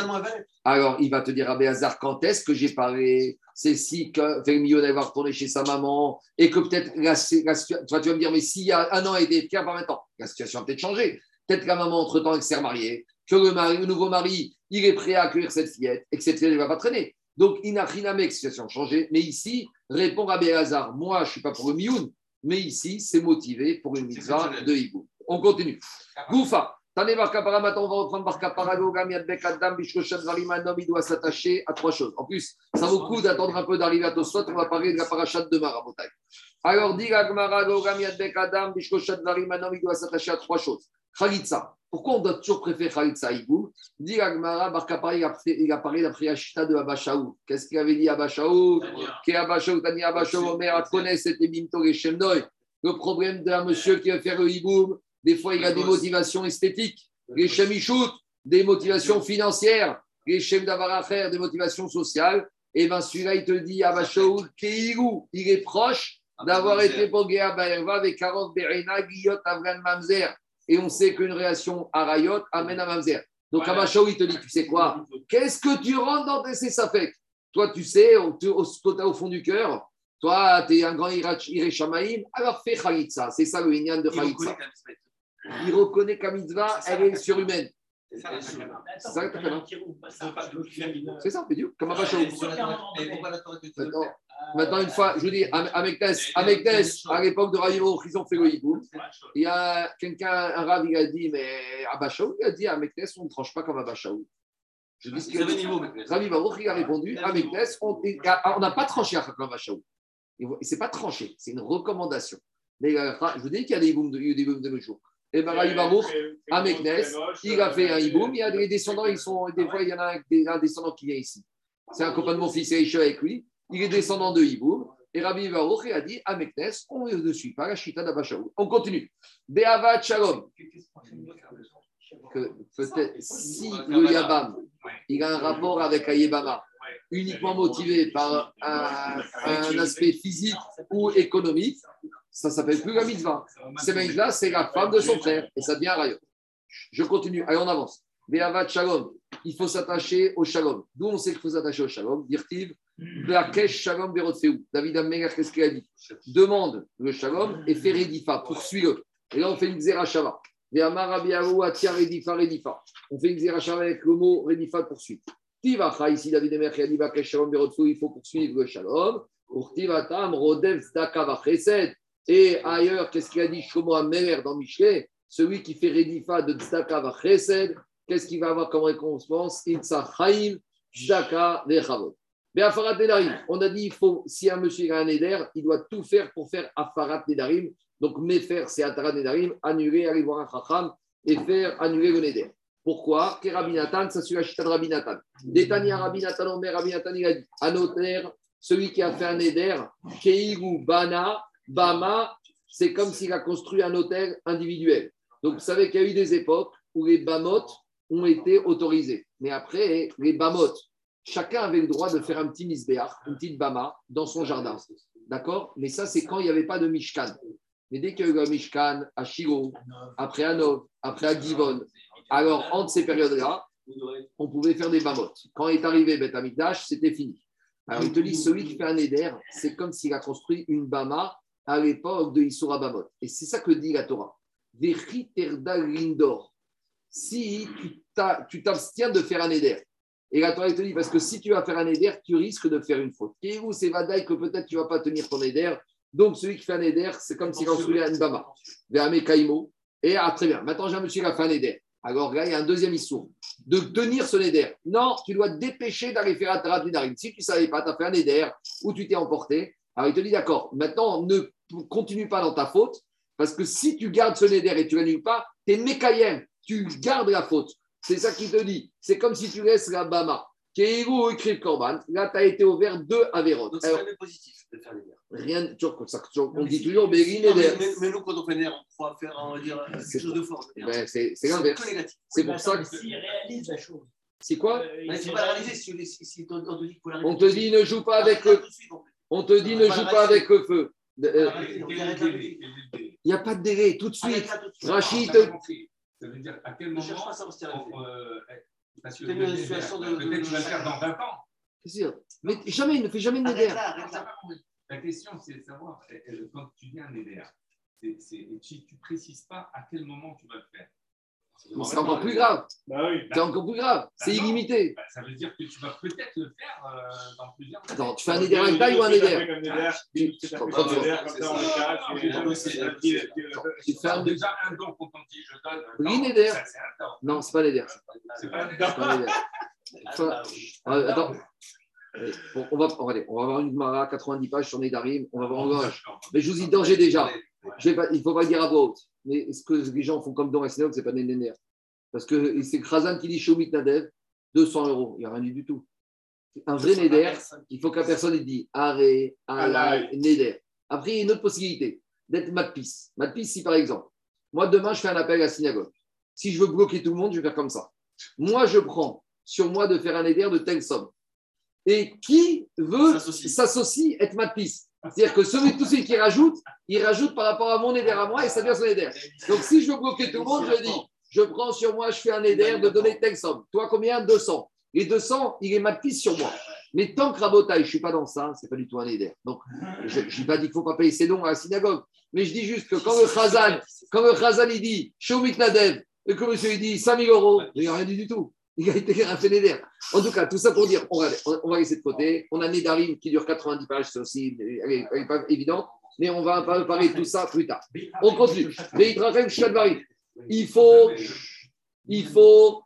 Alors, il va te dire, Abbé Hazard, quand est-ce que j'ai parlé C'est si Fermio va retourner chez sa maman et que peut-être la, situation. tu vas me dire, mais s'il y a un an, elle était FKR, pas maintenant. La situation a peut-être changé. Peut-être que la maman, entre-temps, elle s'est remariée que le, mari, le nouveau mari, il est prêt à accueillir cette fillette et que cette fillette ne va pas traîner. Donc, il n'a rien à mettre, situation changée. Mais ici, répond Rabbi Hazar, moi, je ne suis pas pour le mioun, mais ici, c'est motivé pour une mitzvah de hibou. On continue. Goufa. Tane Barkapara, maintenant on va reprendre Barkapara, Gamiad Adam, Bishkoshan Varimanom, il doit s'attacher à trois choses. En plus, ça vaut le coup d'attendre un peu d'arriver à Tosfot, on va parler de la parachat de Marabotai. Alors, dit Gagmara, Gamiad Adam, Bishkoshan Varimanom, il doit s'attacher à trois choses. Khalitsa. Pourquoi on doit toujours préférer Khalitsa Iboum Dit Agmara, Barkapari, il a parlé d'après Ashita de Abashaou. Qu'est-ce qu'il avait dit Abashaou Qui Abashaou, Tani Abashaou, Omer, connaît c'était Minto et Shemdoy. Le problème d'un monsieur qui veut faire le Iboum, des fois il a des motivations esthétiques. Les des motivations financières. Les Davaracher, des motivations sociales. Et bien celui-là, il te dit Abashaou, Keirou, il est proche d'avoir été bogué à Baerva avec Karov Berena, Guillot, Avgan Mamzer et on sait qu'une réaction à Rayot amène à Mamzer. Donc Abachao, il te dit, tu sais quoi? Qu'est-ce que tu rentres dans tes Safek? Toi, tu sais, au, au, fond du cœur, toi, tu es un grand Iré alors fais Khalitsa. C'est ça le Inyan de Khalitsa. Il reconnaît qu'à mitzvah, elle est surhumaine. C'est ça, C'est ça, comme Abachao. Maintenant, une fois, je vous dis, à Meknes, à l'époque de Ravivo, ils ont fait le hiboum. Il y a quelqu'un, un rab, il a dit, mais Abachaou, il a dit, à Meknes, on ne tranche pas comme Abachaou. Je dis que Rabbi Baruch, il a répondu, à Meknes, on n'a pas tranché à Abachaou. Ce n'est pas tranché, c'est une recommandation. Mais euh, je vous dis qu'il y a des hiboums de, des de nos jours. Et bien, Rabbi Baruch, à Meknes, il a fait un hiboum. Il y a des descendants, ils sont, des fois, il y en a un, descendant qui vient ici. C'est un copain de mon fils, il est avec lui il est descendant de Hiboum. Et Rabbi Baruch a dit à Meknes, on ne suit pas la chita d'Abashaou. On continue. Be'avat Shalom. Que peut-être si le Yabam, il a un rapport avec Ayebama, uniquement motivé par un, aspect physique ou économique, ça s'appelle plus la mitzvah. Cette c'est la femme de son frère et ça devient un rayon. Je continue. Allez, on avance. Be'avat Shalom. Il faut s'attacher au Shalom. D'où on sait qu'il faut s'attacher au Shalom? Dirtiv, David Améler, qu'est-ce qu'il a dit? Demande le shalom et fais Redifa, poursuis-le. Et là, on fait une Zerachava. On fait une Zerachava avec le mot Redifa, poursuite. Tivacha, ici, David Améler, qui a dit Shalom il faut poursuivre le shalom. Pour Tivatam, Rodev Zdaka. Et ailleurs, qu'est-ce qu'il a dit Shomo Améler dans Michelet? Celui qui fait Redifa de Zdaka Chesed, qu'est-ce qu'il va avoir comme récompense? Itza Chaim, Zdaka Vechavot. Mais Afarat Nedarim, on a dit, il faut, si un monsieur a un Neder, il doit tout faire pour faire Afarat Nedarim. Donc, faire, c'est Atarat Nedarim, annuler, aller voir un Chacham et faire annuler le Neder. Pourquoi? Que Rabinatan, ça suit la chita de Rabinatan. Détania Rabinatan, mais Rabinatan, il a dit, notaire, celui qui a fait un Neder, Keigu Bana, Bama, c'est comme s'il a construit un hôtel individuel. Donc, vous savez qu'il y a eu des époques où les bamotes ont été autorisés. Mais après, les bamotes, chacun avait le droit de faire un petit misbéach, une petite bama dans son jardin. D'accord? Mais ça, c'est quand il n'y avait pas de Mishkan. Mais dès qu'il y a eu un Mishkan à Shiro, après à Nov, après à Givon, alors entre ces périodes-là, on pouvait faire des bamotes. Quand est arrivé Beth c'était fini. Alors il te dit, celui qui fait un éder, c'est comme s'il a construit une bama à l'époque de Isura Bamot. Et c'est ça que dit la Torah. Lindor. Si tu t'abstiens de faire un éder, et la Torah te dit, parce que si tu vas faire un éder, tu risques de faire une faute. Et où c'est Vadaï que peut-être tu ne vas pas tenir ton éder. Donc celui qui fait un éder, c'est comme s'il construisait une bama. Kaimo. Et ah, très bien. Maintenant, j'ai un monsieur qui a fait un éder. Alors là, il y a un deuxième issue. De tenir ce éder. Non, tu dois te dépêcher d'aller faire un tarat Si tu ne savais pas, tu as fait un éder ou tu t'es emporté. Alors il te dit, d'accord, maintenant, ne continue pas dans ta faute, parce que si tu gardes ce neder et tu l'annules pas, tu es mécaïen, tu gardes la faute. C'est ça qu'il te dit. C'est comme si tu laisses la Bama. Kéhirou écrit Corban, là, tu as été ouvert deux Averot. Donc, c'est jamais positif de faire les Rien, on dit toujours Béri Neder. Mais, mais, nous, quand on fait Neder, on croit faire on va dire, quelque chose de fort. Ben, c'est l'inverse. C'est pour ça que. S'il réalise la chose. C'est quoi? Mais c'est pas réalisé si, si, on te dit qu'il faut l'arrêter. On te dit ne joue pas avec le. On te dit ne joue pas avec le feu. Euh, il n'y a pas de délai, tout de suite. Rachid. Ça veut dire à quel moment. Euh, parce que peut-être tu vas le faire dans 20 ans. C'est sûr. Mais jamais, il ne fait jamais de néder. La question, c'est de savoir, quand tu viens un néder, tu ne précises pas à quel moment tu vas le faire. C'est encore plus grave. Bah oui. C'est encore plus grave. c'est bah illimité. Bah, ça veut dire que tu vas peut-être le faire euh, dans plusieurs. Attends, tu fais un éder avec taille ou un éder Tu fais un déjà un don quand on dit je donne. Oui. Non, c'est pas l'éder. C'est pas l'éder. Attends. Bon, on, va, on, va aller, on va avoir une Mara 90 pages sur Nedarim, on va voir encore. Mais je vous dis danger déjà. Je pas, il ne faut pas le dire à voix haute. Mais ce que les gens font comme dans la ce n'est pas Nénéner. Parce que c'est Khrazan qui dit Shomit Nadev, 200 euros. Il n'y a rien du tout. Un vrai Neder, il faut que la personne dit Arrêt, Alay, Neder. Après, il y a une autre possibilité d'être Matpis. Matpis, si par exemple, moi demain, je fais un appel à la synagogue. Si je veux bloquer tout le monde, je vais faire comme ça. Moi, je prends sur moi de faire un Neder de telle somme. Et qui veut s'associer, être Matpis? C'est-à-dire que celui, tout celui qui rajoute, il rajoute par rapport à mon éder à moi et ça devient son éder. Donc si je veux bloquer tout le monde, je dis, je prends sur moi, je fais un éder de donner telle somme. Toi, combien? 200. Et 200, il est ma piste sur moi. Mais tant que Rabotaï, je ne suis pas dans ça, ce n'est pas du tout un éder. Donc, je n'ai pas dit qu'il ne faut pas payer ses dons à la synagogue. Mais je dis juste que quand le Khazan, quand le Khazan il dit Shomit Nadev, et que monsieur il dit 5000 euros, il n'y a rien dit du tout. Il a été un fénédaire. En tout cas, tout ça pour dire, on va, on va laisser de côté. On a Nedarim qui dure 90 pages, c'est aussi, elle n'est pas évidente, mais on va parler de tout ça plus tard. On continue. Il faut, il faut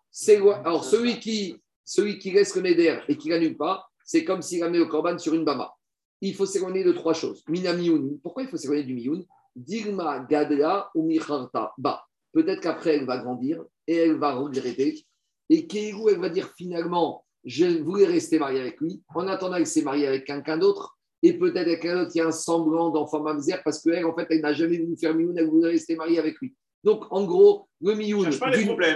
Alors, celui qui, celui qui laisse le Neder et qui n'annule pas, c'est comme s'il a mis le Corban sur une Bama. Il faut s'éloigner de trois choses. Minamioun. Pourquoi il faut s'éloigner du Mioun? Digma Gadla ou Micharta. Bah, peut-être qu'après, elle va grandir et elle va regretter et Kéhirou, elle va dire finalement, je voulais rester mariée avec lui. En attendant, elle s'est mariée avec quelqu'un d'autre. Et peut-être avec un autre qui a un semblant d'enfant mamzer parce qu'elle, en fait, elle n'a jamais voulu faire mioun, elle voulait rester mariée avec lui. Donc, en gros, le mioun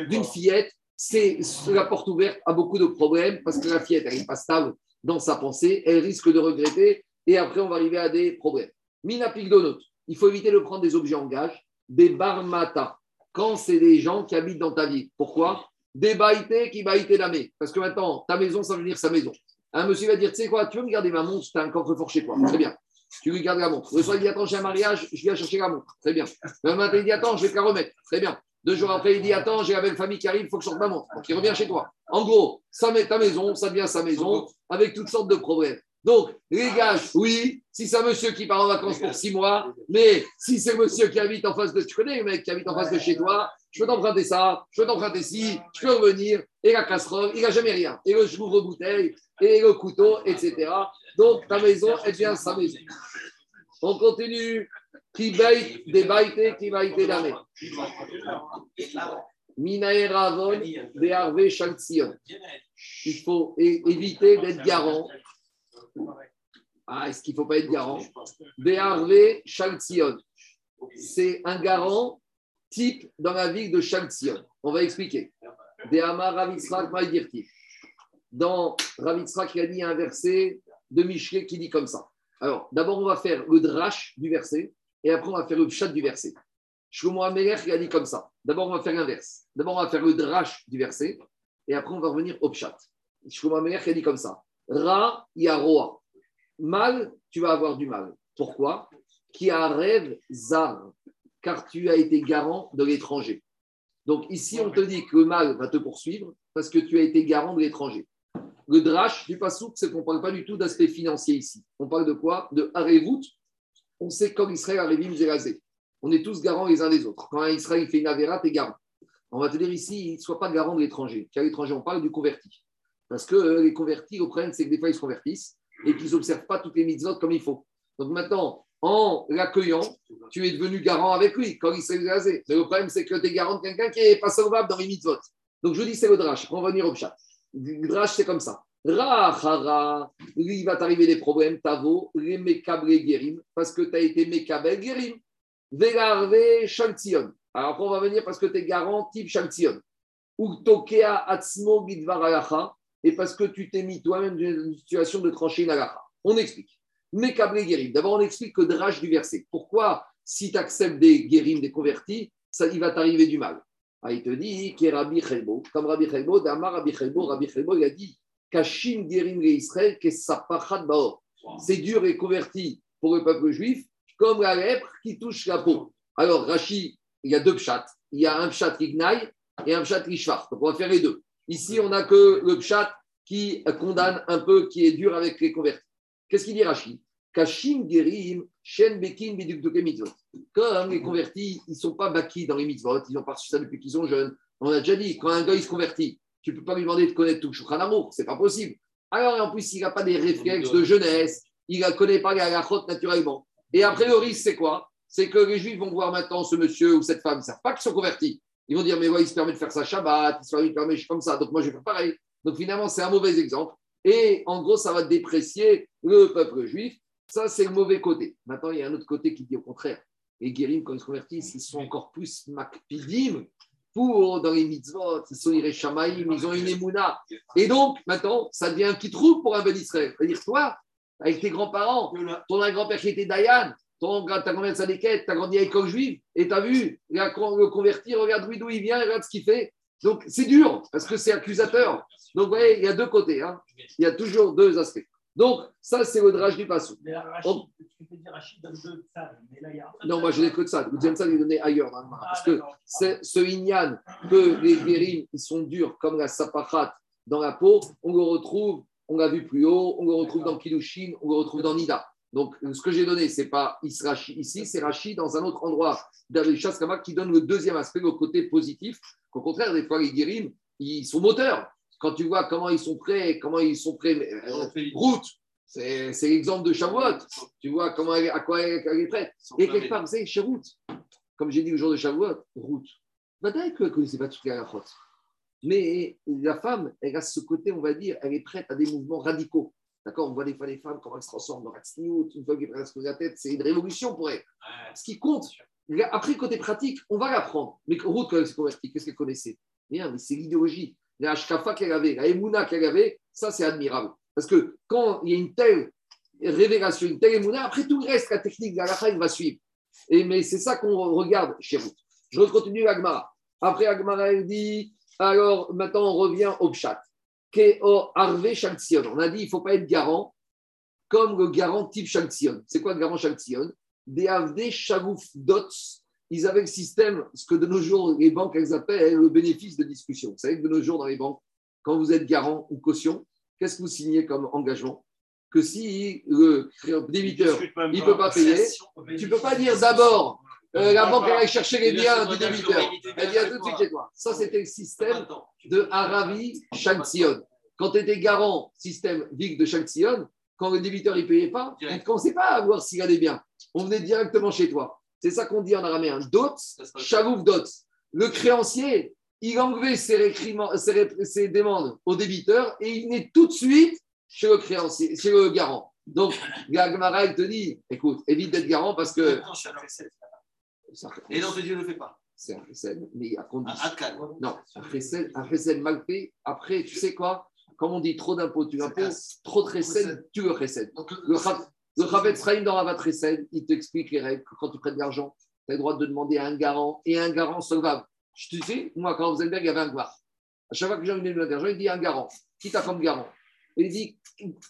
d'une fillette, c'est la porte ouverte à beaucoup de problèmes parce que la fillette, elle n'est pas stable dans sa pensée, elle risque de regretter et après, on va arriver à des problèmes. Mina Pigdonot, il faut éviter de prendre des objets en gage, des barmata, quand c'est des gens qui habitent dans ta vie. Pourquoi? Des baïtés qui baïté d'amé. Parce que maintenant, ta maison, ça veut dire sa maison. Un monsieur va dire, tu sais quoi, tu veux me garder ma montre, tu as un coffre-fort chez toi. Très bien. Tu lui gardes la montre. Le soir, il dit, attends, j'ai un mariage, je viens chercher la montre. Très bien. Le matin, il dit, attends, je vais te la remettre. Très bien. Deux jours après, il dit, attends, j'ai la belle famille qui arrive, il faut que je sorte ma montre. Donc, il revient chez toi. En gros, ça met ta maison, ça devient sa maison, avec toutes sortes de problèmes. Donc, les gars, oui, si c'est un monsieur qui part en vacances pour six mois, mais si c'est monsieur qui habite en face de, tu connais le mec qui habite en face de chez toi, je peux t'emprunter ça, je peux t'emprunter ci, je peux revenir, et la casserole, il n'a jamais rien. Et le ouvre bouteille, et le couteau, etc. Donc, ta maison, elle devient sa maison. On continue. Qui baite, des baites, qui baite d'année. Minae Ravon, Harvey. Il faut éviter d'être garant. Ah, est-ce qu'il ne faut pas être garant. C'est un garant type dans la ville de Shaltzion. On va expliquer. Ravitzrak Maïdirti. Dans Ravitzrak, il a dit un verset de Michelet qui dit comme ça. Alors, d'abord, on va faire le drash du verset et après, on va faire le chat du verset. Shlomo Amelech, il a dit comme ça. D'abord, on va faire l'inverse. D'abord, on va faire le drash du verset et après, on va revenir au chat. Shlomo Amelech, il a dit comme ça. Ra, Yaroa. Mal, tu vas avoir du mal. Pourquoi? Qui a rêve zar, car tu as été garant de l'étranger. Donc ici, on te dit que le mal va te poursuivre parce que tu as été garant de l'étranger. Le drash du pasouk, c'est qu'on ne parle pas du tout d'aspect financier ici. On parle de quoi? De Harevut. On sait comme Israël a Révim Zérazé. On est tous garants les uns des autres. Quand Israël fait une avéra, tu es garant. On va te dire ici, il ne soit pas garant de l'étranger. Car l'étranger, on parle du converti. Parce que euh, les convertis, le problème, c'est que des fois, ils se convertissent et qu'ils n'observent pas toutes les mitzvot comme il faut. Donc maintenant, en l'accueillant, tu es devenu garant avec lui quand il s'est rasé. Le problème, c'est que tu es garant de quelqu'un qui n'est pas sauvable dans les mitzvot. Donc je dis, c'est le drash. On va venir au chat. Le drash, c'est comme ça. Ra, lui, il va t'arriver des problèmes, tavo, les mekable guérim, parce que tu as été mekabel guérim. Velarve shaltion. Alors après, on va venir parce que tu es garant type shaltion. Ou tokea atzmo gidvar et parce que tu t'es mis toi-même dans une situation de trancher une. On explique. Mekable guérim. D'abord, on explique le drash du verset. Pourquoi, si tu acceptes des guérims, des convertis, ça, il va t'arriver du mal? Ah, il te dit, Rabbi Chelbo, comme Rabbi Chelbo, Damar Rabbi Chelbo, Rabbi Chelbo, il a dit, Kashim guérim le Israël, que baor. C'est dur et converti pour le peuple juif, comme la lèpre qui touche la peau. Alors, Rashi, il y a deux pchats. Il y a un pchat qui gnaille et un pchat qui. Donc, on va faire les deux. Ici, on n'a que le pchat qui condamne un peu, qui est dur avec les convertis. Qu'est-ce qu'il dit Rashi? Kashim Gerim, Shen Bekin, mitzvot. Comme les convertis, ils ne sont pas baki dans les mitzvot, ils n'ont pas reçu ça depuis qu'ils sont jeunes. On a déjà dit, quand un gars il se convertit, tu ne peux pas lui demander de connaître tout le Amour, ce n'est pas possible. Alors en plus, il n'a pas des réflexes de jeunesse, il ne connaît pas les halachot naturellement. Et après, le risque, c'est quoi? C'est que les juifs vont voir maintenant ce monsieur ou cette femme, ils ne savent pas qu'ils sont convertis. Ils vont dire, mais ouais, il se permet de faire sa Shabbat, il se permet comme ça, donc moi je vais faire pareil. Donc finalement, c'est un mauvais exemple. Et en gros, ça va déprécier le peuple juif. Ça, c'est le mauvais côté. Maintenant, il y a un autre côté qui dit au contraire. Les guérim, quand ils se convertissent, ils sont encore plus makpidim pour dans les mitzvot, ils sont ireshamaïm, ils ont une émouna. Et donc, maintenant, ça devient un petit trou pour un Ben Israël. C'est-à-dire, toi, avec tes grands-parents, ton grand-père qui était Dayan, ton, t'as combien de tu t'as grandi avec l'école juive, et t'as vu le converti, regarde d'où il vient, regarde ce qu'il fait. Donc, c'est dur, parce que c'est accusateur. Donc, vous voyez, il y a deux côtés. Hein. Il y a toujours deux aspects. Donc, ça, c'est le drage du passou. Mais Rachid, tu peux dire Rachid donne deux tzad, mais là, il y a un seul Non, moi, tzad. je n'ai que de ça. Le deuxième ça, il est donné ailleurs. dans le Gemara. Ah, Parce que ce ignan que les guérim, ils sont durs comme la sapachat dans la peau, on le retrouve, on l'a vu plus haut, on le retrouve dans Kilushin, on le retrouve dans Nida. Donc, ce que j'ai donné, ce n'est pas Israchi ici, c'est Rachi dans un autre endroit d'Avishas Kama qui donne le deuxième aspect, le côté positif. Au contraire, des fois, les guérim, ils sont moteurs. Quand tu vois comment ils sont prêts, comment ils sont prêts, euh, route, c'est l'exemple de Shavuot. Tu vois comment elle- à quoi elle, elle est prête. Et quelque part, vous savez, chez Route, comme j'ai dit le jour de Shavuot, Route, peut-être qu'elle ne connaissait pas toutes les halachot. Mais la femme, elle a ce côté, on va dire, elle est prête à des mouvements radicaux. D'accord On voit des fois les femmes, comment elles se transforment dans Ratsniout, une fois qu'elles prennent la tête, c'est une révolution pour elles. Ce qui compte, après, côté pratique, on va l'apprendre. Mais Ruth, quand elle s'est convertie, qu'est-ce qu'elle connaissait? Rien, mais c'est l'idéologie. La Ashkafa qu'elle avait, la Emouna qu'elle avait, ça, c'est admirable. Parce que quand il y a une telle révélation, une telle Emouna, après tout le reste, la technique de la il va suivre. Et, mais c'est ça qu'on regarde chez Ruth. Je continue Agmara. Après, Agmara, elle dit alors maintenant, on revient au Pshat. On a dit il ne faut pas être garant comme le garant type Shaltzion. C'est quoi le garant Shaltzion Des Avde Shavouf Dots. Ils avaient le système, ce que de nos jours, les banques, elles appellent le bénéfice de discussion. Vous savez que de nos jours, dans les banques, quand vous êtes garant ou caution, qu'est-ce que vous signez comme engagement? Que si le débiteur il ne peut pas payer, tu ne peux pas dire d'abord euh, la banque va chercher les biens du débiteur. Elle à tout de suite chez toi. Ça, c'était le système de Aravi Shanxion. Quand tu étais garant, système VIC de Shanxion, quand le débiteur ne payait pas, on ne commençait pas à voir s'il y a des biens. On venait directement chez toi. C'est ça qu'on dit en araméen. Dot, chavouf dot. Le créancier, il enlevait ses, ses ses demandes au débiteur et il venait tout de suite chez le créancier, chez le garant. Donc, Gagmara, il te dit, écoute, évite d'être garant parce que. Et non, Dieu ne le fait pas. c'est un chesed, mais à Un condition. Akal. Non, un chesed, un chesed mal fait. Après, tu sais quoi? Comme on dit trop d'impôts, tu imposes, trop de chesed, tu le chesed. Donc, Le le Chavetz Chaim dans Ravat Chesed, il t'explique les règles. Quand tu prêtes de l'argent, tu as le droit de demander à un garant et un garant solvable. Je te sais, moi, quand Rosenberg, il y avait un gvar. À chaque fois que j'ai envie de donner de l'argent, il dit un garant. Qui t'a comme garant? Et il dit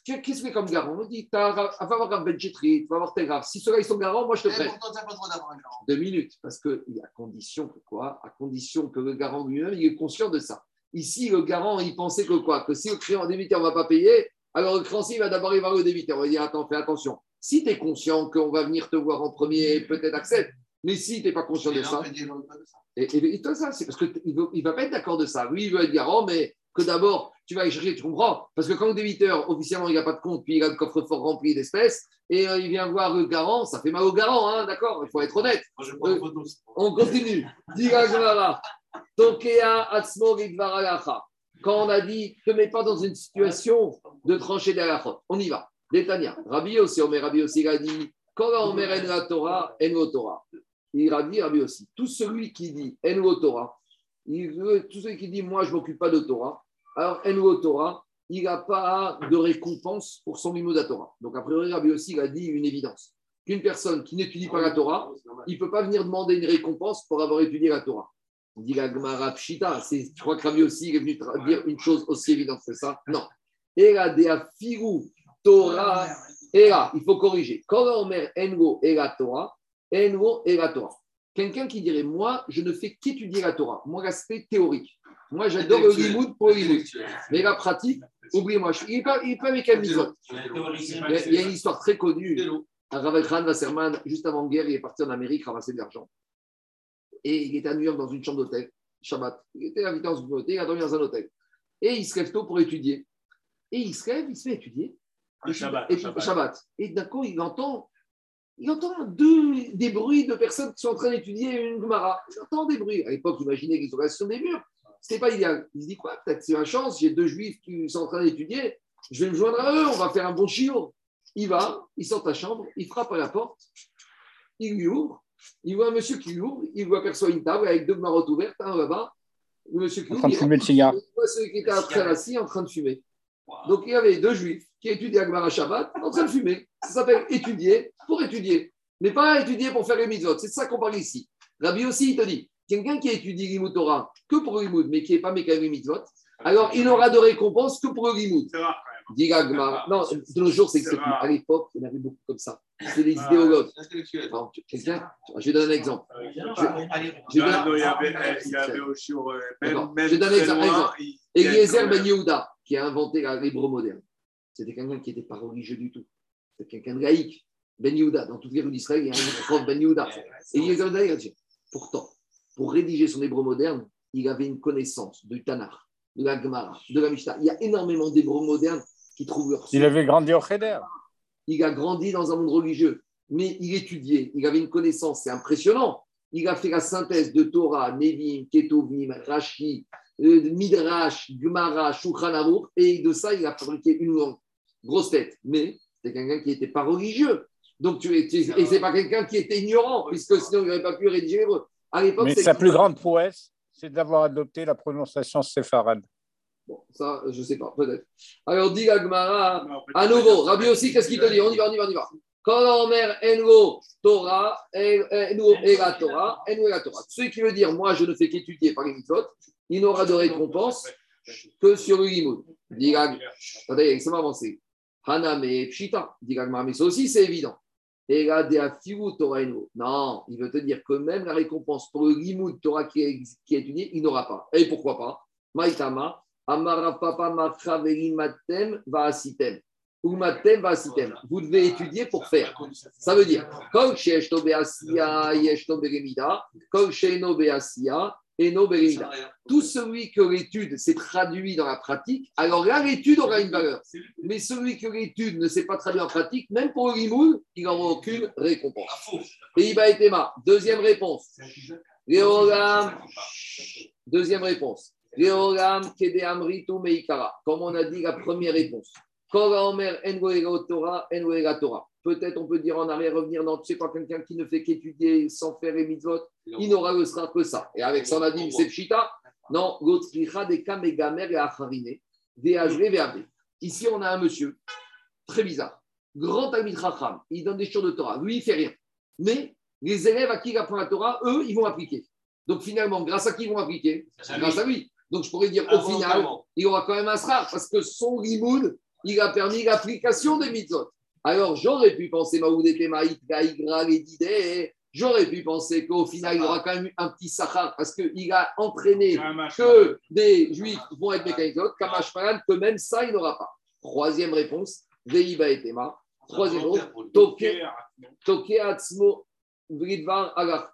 Qu'est-ce que comme garant Il dit vas avoir un Benjetri, tu vas avoir tes graves. Si ceux-là, ils sont garants, moi, je te prête. pourtant, tu n'as pas le droit d'avoir un garant. Deux minutes, parce que à condition que quoi À condition que le garant lui-même, il est conscient de ça. Ici, le garant, il pensait que quoi Que si le créant débiteur ne va pas payer, alors le créancier va d'abord aller voir le débiteur. On va dire Attends, fais attention. Si tu es conscient qu'on va venir te voir en premier, peut-être accepte. Mais si tu n'es pas conscient de ça, on on de et, et, et ça, c'est parce qu'il ne va pas être d'accord de ça. Lui, il veut être garant, mais que d'abord, tu vas aller chercher, tu comprends? Parce que quand le débiteur, officiellement, il n'a pas de compte, puis il a le coffre-fort rempli d'espèces, et euh, il vient voir le garant, ça fait mal au garant, hein, d'accord? Il faut être honnête. Euh. On continue. Quand on a dit, ne te mets pas dans une situation de trancher halachot. On y va. Détania. Rabbi aussi, Omer Rabbi aussi, il a dit, quand Omer en la Torah, en la Torah. Il a dit, Rabbi aussi, tout celui qui dit en Torah, tout celui qui dit, moi, je ne m'occupe pas de Torah, alors en la Torah, il n'a pas de récompense pour son mimo de la Torah. Donc, a priori, Rabbi aussi, il a dit une évidence. Qu'une personne qui n'étudie pas la Torah, il ne peut pas venir demander une récompense pour avoir étudié la Torah. On dit la Gemara Pshita, je crois que Rabbi aussi est venu dire une chose aussi évidente que ça. Non. Et la dea figu Torah, là, il faut corriger. Engo et la Torah, engo la Torah. Quelqu'un qui dirait, moi, je ne fais qu'étudier la Torah. Moi, l'aspect théorique. Moi, j'adore le limoud pour limoud. Mais la pratique, oubliez-moi, je- il n'est pas, il est pas avec un mitzvot. Il y, a, une histoire très connue. Un Rav Khan Wasserman, juste avant guerre, il est parti en Amérique ramasser de l'argent. Et il était à New York dans une chambre d'hôtel, Shabbat. Il était invité dans une hôtel, il a dormi dans un hôtel. Et il se lève tôt pour étudier. Et il se lève, il se met étudier. Un Shabbat, Et, Shabbat. Shabbat. Et d'un coup, il entend, il entend deux, des bruits de personnes qui sont en train d'étudier une Gemara. Il entend des bruits. À l'époque, imaginez qu'ils sont restés sur des murs. Ce pas idéal. Il se dit quoi Peut-être c'est ma chance, j'ai deux juifs qui sont en train d'étudier. Je vais me joindre à eux, on va faire un bon chiot. Il va, il sort de sa chambre, il frappe à la porte, il lui ouvre, il voit un monsieur qui lui ouvre, il voit aperçoit une table avec deux marottes ouvertes, un là-bas. Le monsieur qui En ouvre, train de il fumer le cigare. il voit celui qui était après assis en train de fumer. Donc il y avait deux juifs qui étudiaient Agmara Shabbat en train de fumer. Ça s'appelle étudier pour étudier, mais pas étudier pour faire les mitzvot. C'est ça qu'on parle ici. Rabbi aussi, il te dit quelqu'un qui étudie Limoud Torah que pour Limoud, mais qui n'est pas les mitzvot, alors il n'aura de récompense que pour le Limoud. C'est rare quand même. Dit. Non, de nos jours, c'est que C'est c'est- rare. à l'époque, il y en avait beaucoup comme ça. C'est des Ah. idéologues. Quelqu'un, je vais donner un exemple. Allez, Je- il y avait aussi, euh, D'accord. même, même Je donne un exemple. Eliezer Ben Yehuda, qui a inventé la- l'hébreu moderne, c'était quelqu'un qui n'était pas religieux du tout. C'était quelqu'un de laïque. Ben Yehuda, dans toute les rues d'Israël, il y a un prof Ben Yehuda. Eliezer Ben Yehuda, il a dit, pourtant, pour rédiger son hébreu moderne, il avait une connaissance du Tanakh, de la Gemara, de la Mishnah. Il y a énormément d'hébreux modernes qui trouvent leur Il avait grandi au Cheder. il a grandi dans un monde religieux, mais il étudiait, il avait une connaissance, c'est impressionnant. Il a fait la synthèse de Torah, Nevim, Ketuvim, Rashi, euh, Midrash, Gemara, Shulchan Aruch, et de ça, il a fabriqué une langue. Grosse tête, mais c'est quelqu'un qui n'était pas religieux. Donc, tu, tu- et c'est pas quelqu'un qui était ignorant, puisque sinon, il n'aurait pas pu rédiger l'hébreu. À l'époque, Mais sa plus grande prouesse, c'est d'avoir adopté la prononciation séfarade. Bon, ça, je sais pas, peut-être. Alors, dit la Gemara, Non, À nouveau, Rabbi aussi, qu'est-ce qu'il te dit On y va, on y va, on y va. Quand on met Engo Torah, la Torah, Engo et la Torah. Celui qui veut dire, moi, je ne fais qu'étudier par les mitzvot, il n'aura de récompense que sur le limoud. Dit la- Attendez, ça va avancer. Haname Pshita, dit la Gemara, mais ça aussi, c'est évident. Et là. Non, il veut te dire que même la récompense pour le limoud Torah qui est, qui est étudié, il n'aura pas. Et pourquoi pas? Maïtama, Matem. Vous devez étudier pour faire. Ça veut dire, Kol Sheeshto Beasia, Yeshto Beremida, Kol Sheeno Beasia, Eno Beremida. Tout celui que l'étude s'est traduit dans la pratique, alors là, l'étude aura une valeur. Mais celui que l'étude ne s'est pas traduit en pratique, même pour le limoud, il n'aura aucune récompense. Et Iba et Tema, deuxième réponse. Léolam, deuxième réponse. Léolam, Kede Amritu Meikara. Comme on a dit la première réponse. La Omer, Torah, en goéga Torah. Peut-être on peut dire en arrière, revenir dans, tu sais pas, quelqu'un qui ne fait qu'étudier sans faire les mitzvot, il n'aura le sera que ça. Et avec ça, on a dit, c'est pshita. Non, l'autre des kamegamer et acharine, des des Ici, on a un monsieur, très bizarre, grand Talmid Chacham, il donne des choses de Torah. Lui, il fait rien. Mais les élèves à qui il apprend la Torah, eux, ils vont appliquer. Donc finalement, grâce à qui ils vont appliquer? Grâce à lui. Donc je pourrais dire, au final, il aura quand même un srar, parce que son limoud, il a permis l'application des mitzvot. Alors j'aurais pu penser, J'aurais pu penser qu'au final, il aura quand même un petit sahar parce qu'il a entraîné que des juifs vont être mécaniques, que même ça, il n'aura pas. Troisième réponse, Veiba et Tema. Troisième réponse, Toke Atzmo Vridvar Agacha.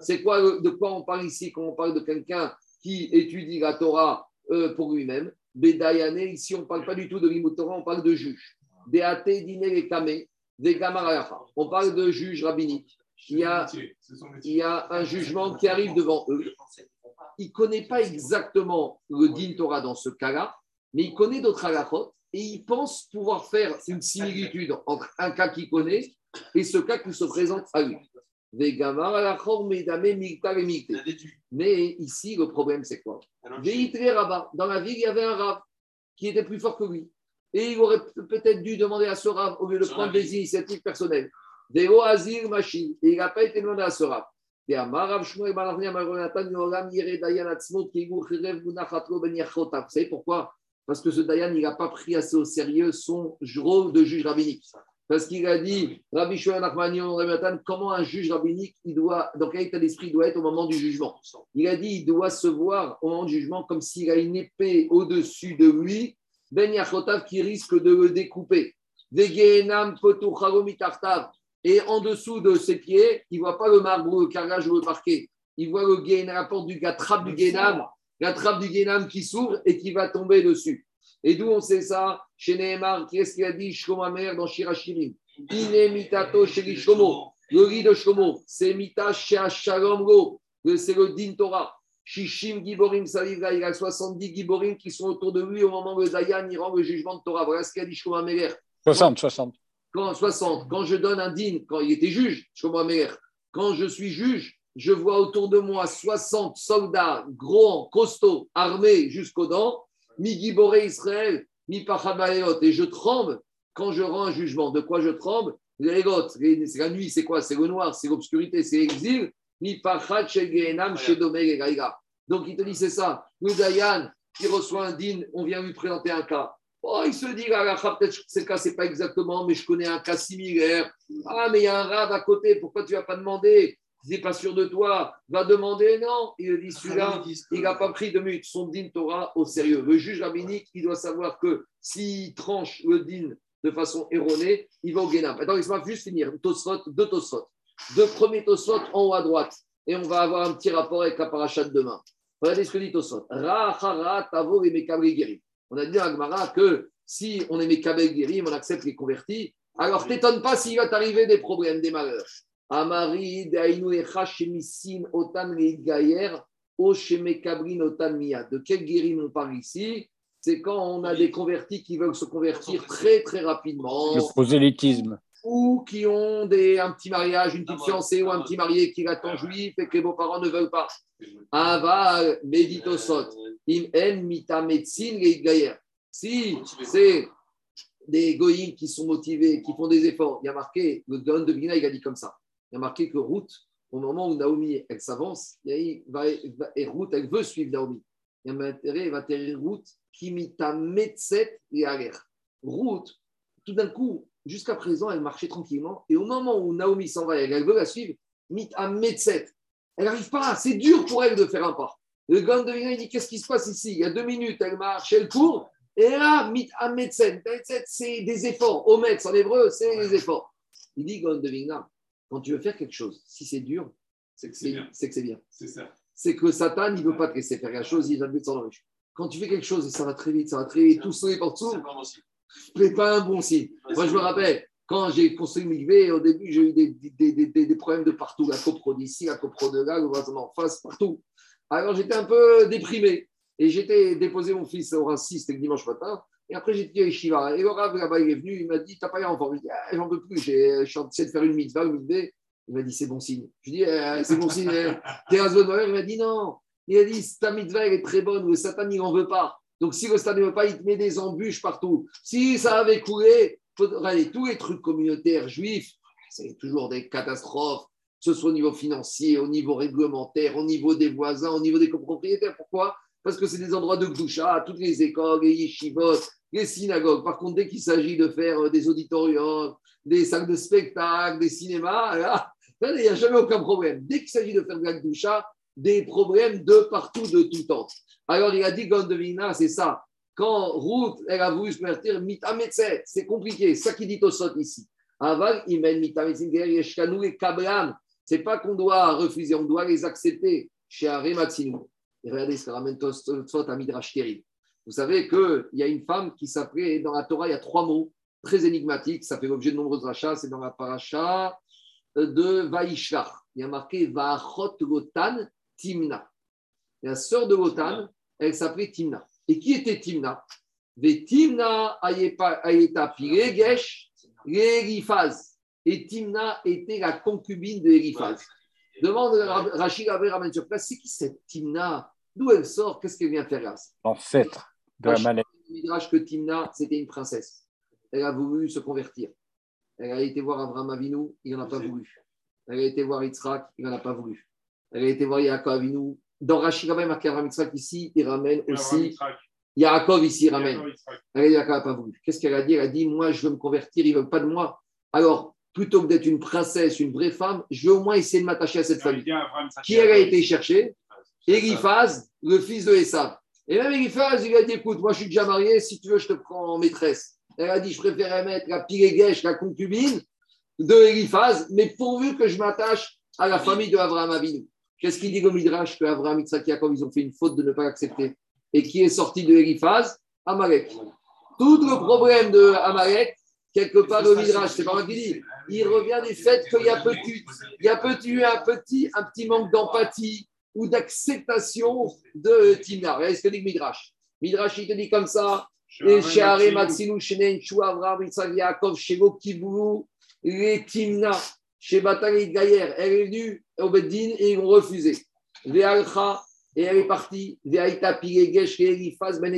C'est quoi, de quoi on parle ici quand on parle de quelqu'un qui étudie la Torah euh, pour lui-même? Bedayane, ici on ne parle pas du tout de Torah, on parle de juge. On parle de juge rabbinique. Il y, a, il y a un jugement qui arrive devant eux. Il ne connaît pas exactement le din Torah dans ce cas-là, mais il connaît d'autres halachot et il pense pouvoir faire une similitude entre un cas qu'il connaît et ce cas qui se présente à lui. Mais ici, le problème, c'est quoi? Dans la ville, il y avait un rab qui était plus fort que lui. Et il aurait peut-être dû demander à ce rab, au lieu de prendre des initiatives personnelles, des oazir machines. Et il n'a pas été demandé à ce rab. Vous savez pourquoi? Parce que ce Dayan, il n'a pas pris assez au sérieux son rôle de juge rabbinique. Parce qu'il a dit, Rabbi comment un juge rabbinique, il doit, dans quel état d'esprit il doit être au moment du jugement? Il a dit, il doit se voir au moment du jugement comme s'il a une épée au-dessus de lui ben Yachotav qui risque de le découper. Et en dessous de ses pieds, il ne voit pas le marbre, le carrelage ou le parquet. Il voit le gain, la porte du trappe du Guénam, la trappe du Guénam qui s'ouvre et qui va tomber dessus. Et d'où on sait ça? Chez Nehemar, qui est-ce qu'il a dit Shlomo mère dans Shirachirim Ine mitato chez Shlomo. Le lit de Shlomo, c'est mita Shalom C'est le din Torah. Shishim Giborim Salivra, il a 70 Giborim qui sont autour de lui au moment où le il rend le jugement de Torah. Voilà ce qu'a dit Shlomo Améler. 60, 60. Quand, 60. Quand je donne un din, quand il était juge, Shlomo Améler, quand je suis juge, je vois autour de moi 60 soldats gros, costauds, armés jusqu'aux dents, mi Giboré Israël, mi Pachabaeot, et je tremble quand je rends un jugement. De quoi je tremble? Les c'est la nuit, c'est quoi? C'est le noir, c'est l'obscurité, c'est l'exil. Donc il te dit, c'est ça. Nous, Dayan, qui reçoit un din, on vient lui présenter un cas. Oh, il se dit, peut-être que ce cas, ce n'est pas exactement, mais je connais un cas similaire. Ah, mais il y a un rab à côté, pourquoi tu vas pas demander? Tu n'es pas sûr de toi, va demander. Non, il dit, celui-là, il n'a pas pris de minute son din Torah au sérieux. Le juge rabbinique, il doit savoir que s'il tranche le din de façon erronée, il va au Guénam. Attends, laisse-moi juste finir. Tosfot, deux Tosfot. Deux premiers Tosfot en haut à droite. Et on va avoir un petit rapport avec la paracha de demain. Regardez ce que dit Tosfot. tavo et On a dit à Agmara que si on est Mekabel Gerim, on accepte les convertis. Alors t'étonne pas s'il va t'arriver des problèmes, des malheurs. Amari, Otan. De quel guérim on parle ici? C'est quand on a des convertis qui veulent se convertir très, très rapidement. Le prosélytisme ou qui ont des, un petit mariage, une petite fiancée ou un petit marié qui l'attend juif et que les beaux-parents ne veulent pas. Ava meditosot. Im en mita médecine Si c'est des goïms qui sont motivés, qui font des efforts, il y a marqué, le don de Bina, il a dit comme ça. Il y a marqué que Ruth, au moment où Naomi, elle s'avance, et Ruth, elle veut suivre Naomi. Il y a intérêt, elle va atterrir Ruth, qui mita metset et Ruth, tout d'un coup, Jusqu'à présent, elle marchait tranquillement. Et au moment où Naomi s'en va et elle veut la suivre, mit à Metset. Elle n'arrive pas. C'est dur pour elle de faire un pas. Le gars de il dit Qu'est-ce qui se passe ici? Il y a deux minutes, elle marche, elle court. Et là, mit à Metset. c'est des efforts. Ometz en hébreu, c'est des efforts. Il dit de quand tu veux faire quelque chose, si c'est dur, c'est que c'est bien. C'est ça. C'est que Satan, il ne veut pas te laisser faire quelque chose, il va te mettre dans Quand tu fais quelque chose et ça va très vite, ça va très vite, tout ça est partout, n'est pas un bon signe. Moi, je me rappelle, quand j'ai construit Migvé, au début, j'ai eu des, des, des, des, problèmes de partout. La copro d'ici, la copro de là, le voisin en face, partout. Alors, j'étais un peu déprimé. Et j'étais déposé mon fils au 6, c'était le dimanche matin. Et après, j'ai dit à Yeshiva. Et le Rav, là-bas, il est venu, il m'a dit T'as pas eu enfant Je dis ah, J'en peux plus, j'ai- en train de faire une mitzvah, une mitzvah. Il m'a dit C'est bon signe. Je lui ai dit Eh, C'est bon signe. eh. T'es un zone Il m'a dit Non. Il a dit Ta mitzvah, elle est très bonne, le Satan, il n'en veut pas. Donc, si le Satan ne veut pas, il te met des embûches partout. Si ça avait coulé, regardez, tous les trucs communautaires juifs, c'est toujours des catastrophes, que ce soit au niveau financier, au niveau réglementaire, au niveau des voisins, au niveau des copropriétaires. Pourquoi? Parce que c'est des endroits de Gdoucha, toutes les écoles, les yeshivot, les synagogues. Par contre, dès qu'il s'agit de faire euh, des auditoriums, des salles de spectacle, des cinémas, là, il n'y a jamais aucun problème. Dès qu'il s'agit de faire de la des problèmes de partout, de tout temps. Alors, il a dit, Gondovina, c'est ça. Quand Ruth, elle a voulu se convertir, mitametset, c'est compliqué. Ça qu'il dit au sot ici. Aval, il mène mitametset, yeshkanu et kablan. C'est pas qu'on doit refuser, on doit les accepter. Chez Arematsinu. Regardez ce que ramène Tosfot à Midrash terrible. Vous savez qu'il y a une femme qui s'appelait, dans la Torah, il y a trois mots très énigmatiques. Ça fait l'objet de nombreuses rachats. C'est dans la paracha de Vaishlach. Il y a marqué Vachot Lotan Timna. La sœur de Lotan, elle s'appelait Timna. Et qui était Timna? Timna. Et Timna était la concubine de Eliphaz. Demande Rachid Aver ramène sur place, c'est qui cette Timna? D'où elle sort? Qu'est-ce qu'elle vient faire là? L'ancêtre de la Rachid maladie. Midrash que Timna, c'était une princesse. Elle a voulu se convertir. Elle a été voir Abraham Avinu, il n'en a pas voulu. Elle a été voir Yitzhak, il n'en a pas voulu. Elle a été voir Yaakov Avinu. Dans Rachid Rabbi, marqué Abraham Yitzhak ici, il ramène aussi. Yaakov ici, il ramène. Elle n'a pas voulu. Qu'est-ce qu'elle a dit? Elle a dit, moi, je veux me convertir, ils ne veulent pas de moi. Alors, plutôt que d'être une princesse, une vraie femme, je vais au moins essayer de m'attacher à cette famille. Qui elle a été chercher? Eliphaz, le fils de Esav. Et même Eliphaz, il a dit écoute, moi je suis déjà marié, si tu veux, je te prends en maîtresse. Elle a dit je préférais mettre la Pilégesh, la concubine de Eliphaz, mais pourvu que je m'attache à la famille de Abraham Avinu. Qu'est-ce qu'il dit au Midrash que Abraham, Yitzhak, Yaakov, ils ont fait une faute de ne pas l'accepter Et qui est sorti de Eliphaz? Amalek. Tout le problème de Amalek, quelque part, le Midrash, c'est pas moi qui dis, il revient du fait qu'il y a petit, il y a petit, un petit, un petit manque d'empathie ou d'acceptation de Timna. Regardez ce que dit le Midrash. Midrash, il te dit comme ça. Et Share Matsinu Shenen Shu Avram Yitzhak Yaakov Shego Kibulu les Timna chez Batali Gayer. Elle est venue au Beddin et ils ont refusé. Ve'alcha et elle est partie. Ve'aita Pilegesh Eliphaz Ben.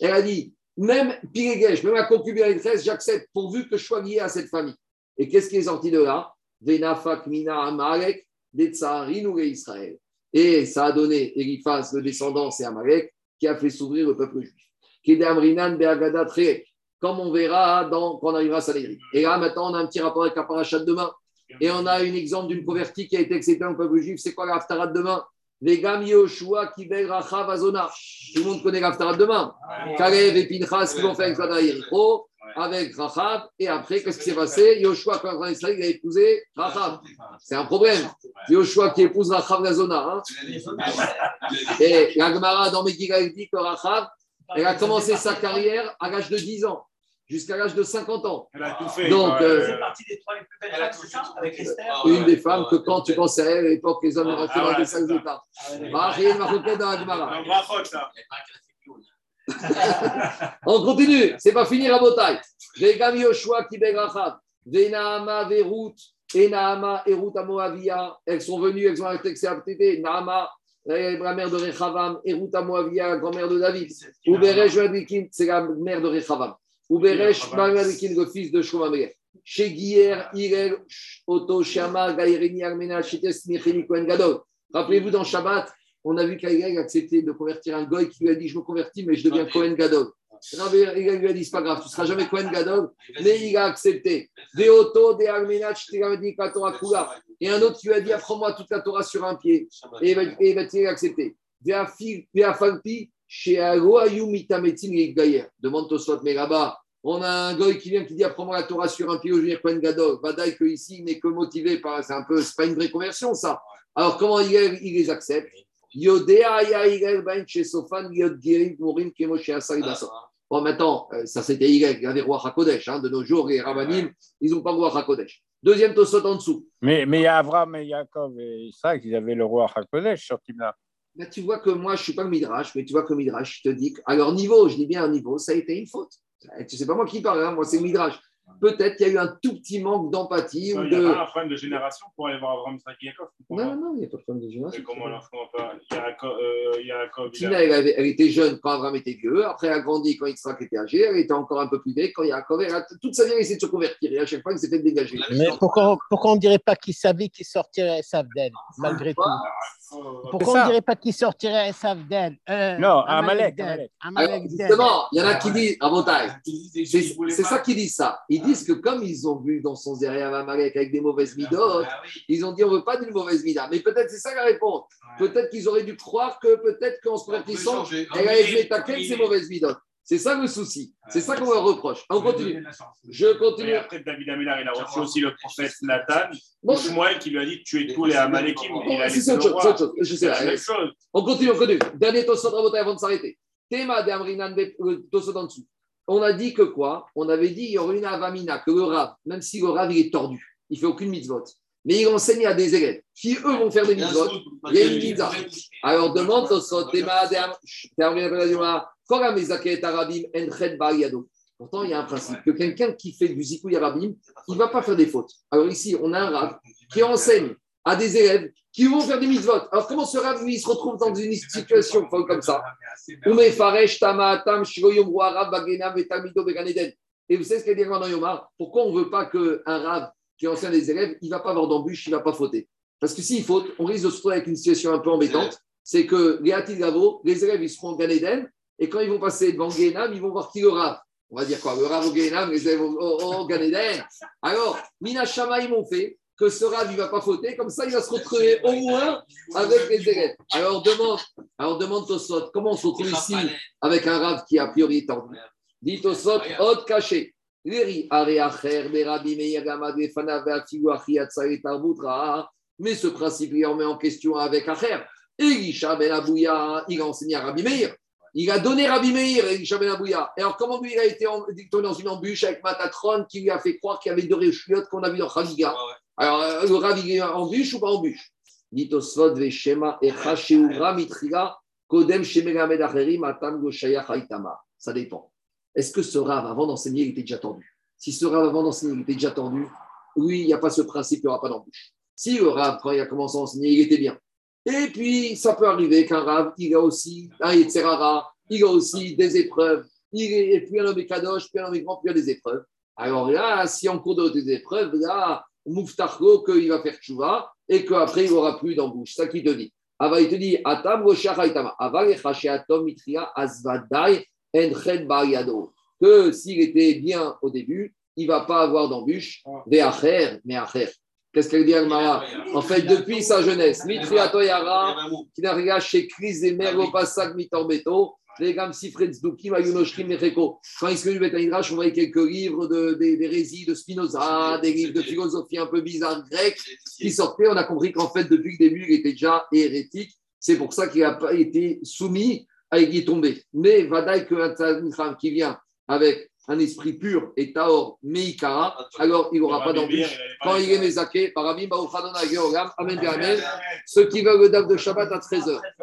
Elle a dit même Pilegesh, même la concubine maîtresse, j'accepte pourvu que je sois lié à cette famille. Et qu'est-ce qui est sorti de là? Venafak Mina Amalek Detsaharin ou Israël. Et ça a donné Eliphaz, le descendant, c'est Amalek, qui a fait s'ouvrir le peuple juif. Treek, comme on verra quand on arrivera à Sanhedrin. Et là, maintenant, on a un petit rapport avec la parachat de demain. Et on a un exemple d'une convertie qui a été acceptée au peuple juif. C'est quoi la haftarah de demain? Vegam Yoshua Kibel Rachav Azona. Tout le monde connaît la haftarah de demain. Kalev et Pinchas qui vont faire Exvada Yericho avec Rachav. Et après, qu'est-ce qui s'est passé? Yoshua, quand il Israël, il a épousé Rachav. C'est un problème. Yoshua qui épouse Rachav Gazona. Hein et la Gemara dans Megillah, dit que Rachav, elle a commencé sa carrière à l'âge de 10 ans, jusqu'à l'âge de 50 ans. Elle a tout fait. Donc, euh, C'est partie des trois les plus belles femmes, c'est ça Avec Esther Une des femmes que quand tu penses à elle, à l'époque, les hommes rentraient dans des rien de dans la Gemara. On continue, c'est pas fini la bataille. Vegam Yoshua Kibel Rachav, Venaama Verut, et Naama et Ruth à Moavia, elles sont venues, elles ont accepté Naama, la mère de Rechavam, et Ruth à Moavia, la grand-mère de David. Uberesh Vadikin, c'est la mère de Rechavam. Uberesh Vadikin, le fils de Shlomamer. Chez Guier, Irel, Otto, Shama, Gaïreni, Armena, Chites, Micheli, Kohen Gadol. Rappelez-vous, dans Shabbat, on a vu qu'Aïrel a accepté de convertir un goy qui lui a dit Je me convertis, mais je deviens Kohen Gadol. Rabbi Hillel lui a dit, c'est pas grave, tu ne seras jamais Kohen Gadol, mais il a accepté. Et un autre qui lui a dit, apprends-moi toute la Torah sur un pied. Et il va il a accepté. De Afalpi, chez Agoayou Mitametim Gayer. Demande Tosfot, mais là-bas, on a un goy qui vient qui dit, apprends-moi la Torah sur un pied, je viens Kohen Gadol. Vadaï que ici, il n'est que motivé par, c'est un peu, c'est pas une vraie conversion, ça. Alors, comment il, il les accepte. Bon, maintenant, euh, ça c'était Hillel, il y avait roi Hakodesh. Hein, de nos jours, les Rabbanim, ils n'ont pas le roi Hakodesh. Deuxième Tosot en dessous. Mais, mais il y a Abraham et Yaakov et Isaac, ils avaient le roi Hakodesh sur Timna. Là, tu vois que moi, je ne suis pas le Midrash, mais tu vois que le Midrash, je te dis qu'à leur niveau, je dis bien à niveau, ça a été une faute. Tu sais pas moi qui parle, hein, moi, c'est Midrash. Peut-être qu'il y a eu un tout petit manque d'empathie. ou Il n'y a de... pas un problème de génération pour aller voir Abraham Isaac Yaakov. Non, non, non, il n'y a pas de problème de Mais génération. comment alors, je comprends pas Yaakov, euh, Yaakov, il a- Tina, elle, elle était jeune quand Abraham était vieux. Après, elle a grandi quand Yitzhak était âgé. Elle était encore un peu plus vieille quand Yaakov. Elle a toute sa vie, elle essayé de se convertir. Et à chaque fois, elle s'est fait dégager. Mais pourquoi, pourquoi on ne dirait pas qu'il savait qu'il sortirait Savden, malgré tout? Pourquoi on ne dirait pas qu'il sortirait Savden euh, Non, Amalek, justement, il y en a qui disent, à Montagne, Ils c'est ça qu'ils disent ça. Ils disent que comme ils ont vu dans son Zéréa Amalek avec des mauvaises midotes, Ah oui. ils ont dit on ne veut pas d'une mauvaise mida. Mais peut-être c'est ça la réponse. Peut-être qu'ils auraient dû croire que peut-être qu'en se convertissant, changer. elle a été taquée de ses mauvaises midotes. C'est ça le souci. C'est ça qu'on leur reproche. On continue. Je Et continue. après, David Amélar, il a reçu aussi le prophète Nathan, ou Shmuel, qui lui a dit tuer tous les Amalekim. Bon, Il a c'est autre chose. Je sais, C'est la allez. même chose. On continue, on continue. Dernier Tosot avant de s'arrêter. Théma de Amrinan, Tosot en dessous. On a dit que quoi? On avait dit il y aurait une avamina, que le Rav, même si le Rav il est tordu, il fait aucune mitzvot, mais il enseigne à des élèves qui eux vont faire des mitzvot. Il y a une mitzvah. Alors demande Yado. Pourtant, il y a un principe que quelqu'un qui fait du Zikouy Arabim, il ne va pas faire des fautes. Alors ici, on a un Rav qui enseigne à des élèves qui vont faire des mitzvot. Alors comment ce Rav, lui, il se retrouve dans une situation comme ça? Et vous savez ce qu'il dit dans Yomar Pourquoi on ne veut pas qu'un Rav qui enseigne des élèves, il ne va pas avoir d'embûche, il ne va pas fauter? Parce que s'il faute, on risque de se retrouver avec une situation un peu embêtante. C'est que les Hatil Gavo, les élèves, ils seront en Ganeden, et quand ils vont passer devant Guénam, ils vont voir qui le Rav? On va dire quoi? Le Rav au Guénam, les élèves au, au, au Gan Eden. Alors, Mina Shama, ils m'ont fait que ce Rav, il va pas fauter, comme ça, il va se retrouver au moins avec les élèves. Alors demande, alors demande Tosot, comment on se retrouve ici avec un Rav qui a priori est tordu Dit Tosot, Od caché. Mais ce principe, il remet en question avec Acher. Elisha ben Abouya, il a enseigné à Rabbi Meir. Il a donné Rabbi Meir, Elisha ben Abouya. Alors, comment lui, il a été en- tombé dans une embûche avec Matatron qui lui a fait croire qu'il y avait deux réchiottes qu'on a vu dans Khaliga Alors, euh, le Rav, il est en bûche ou pas en bûche? Dit Osvod veshema echa sheura mitriga kodem shemelamed acherim atam goshaya haitama. Ça dépend. Est-ce que ce Rav, avant d'enseigner, il était déjà tendu? Si ce Rav, avant d'enseigner, il était déjà tendu, oui, il n'y a pas ce principe, il n'y aura pas d'embûche. Si le Rav, quand il a commencé à enseigner, il était bien. Et puis, ça peut arriver qu'un Rav, il a aussi un Yetzerara, il a aussi des épreuves. Il est et puis un homme kadosh, puis un homme grand, puis il y a des épreuves. Alors là, si en cours de des épreuves, là, Mouftarko, qu'il va faire tchouva et qu'après, il n'aura plus d'embouche. Ça qu'il te dit. Ava, il te dit, Atam, Atom, Mitria, Azvadai, Enched, Bariado. Que s'il était bien au début, il ne va pas avoir d'embûche. Ve'acher, mais Acher. Qu'est-ce qu'elle dit, Almara? En fait, depuis sa jeunesse, Mitria, Toyara, qui n'a rien chez Chris et Merlo Passak, Mitorbeto, Sifred Ayunoshkim, Mecheko. Quand il se met du Midrash, on voyait quelques livres de, des, des récits de Spinoza, des livres de philosophie un peu bizarres grecques qui sortaient. On a compris qu'en fait, depuis le début, il était déjà hérétique. C'est pour ça qu'il n'a pas été soumis à y est tombé. Mais Vadaï, femme qui vient avec un esprit pur et Taor Meikara, alors il n'aura pas d'embûche. il Quand il est Mézaké, par Amen, Amen. Ceux qui veulent le DAF de Shabbat à 13h.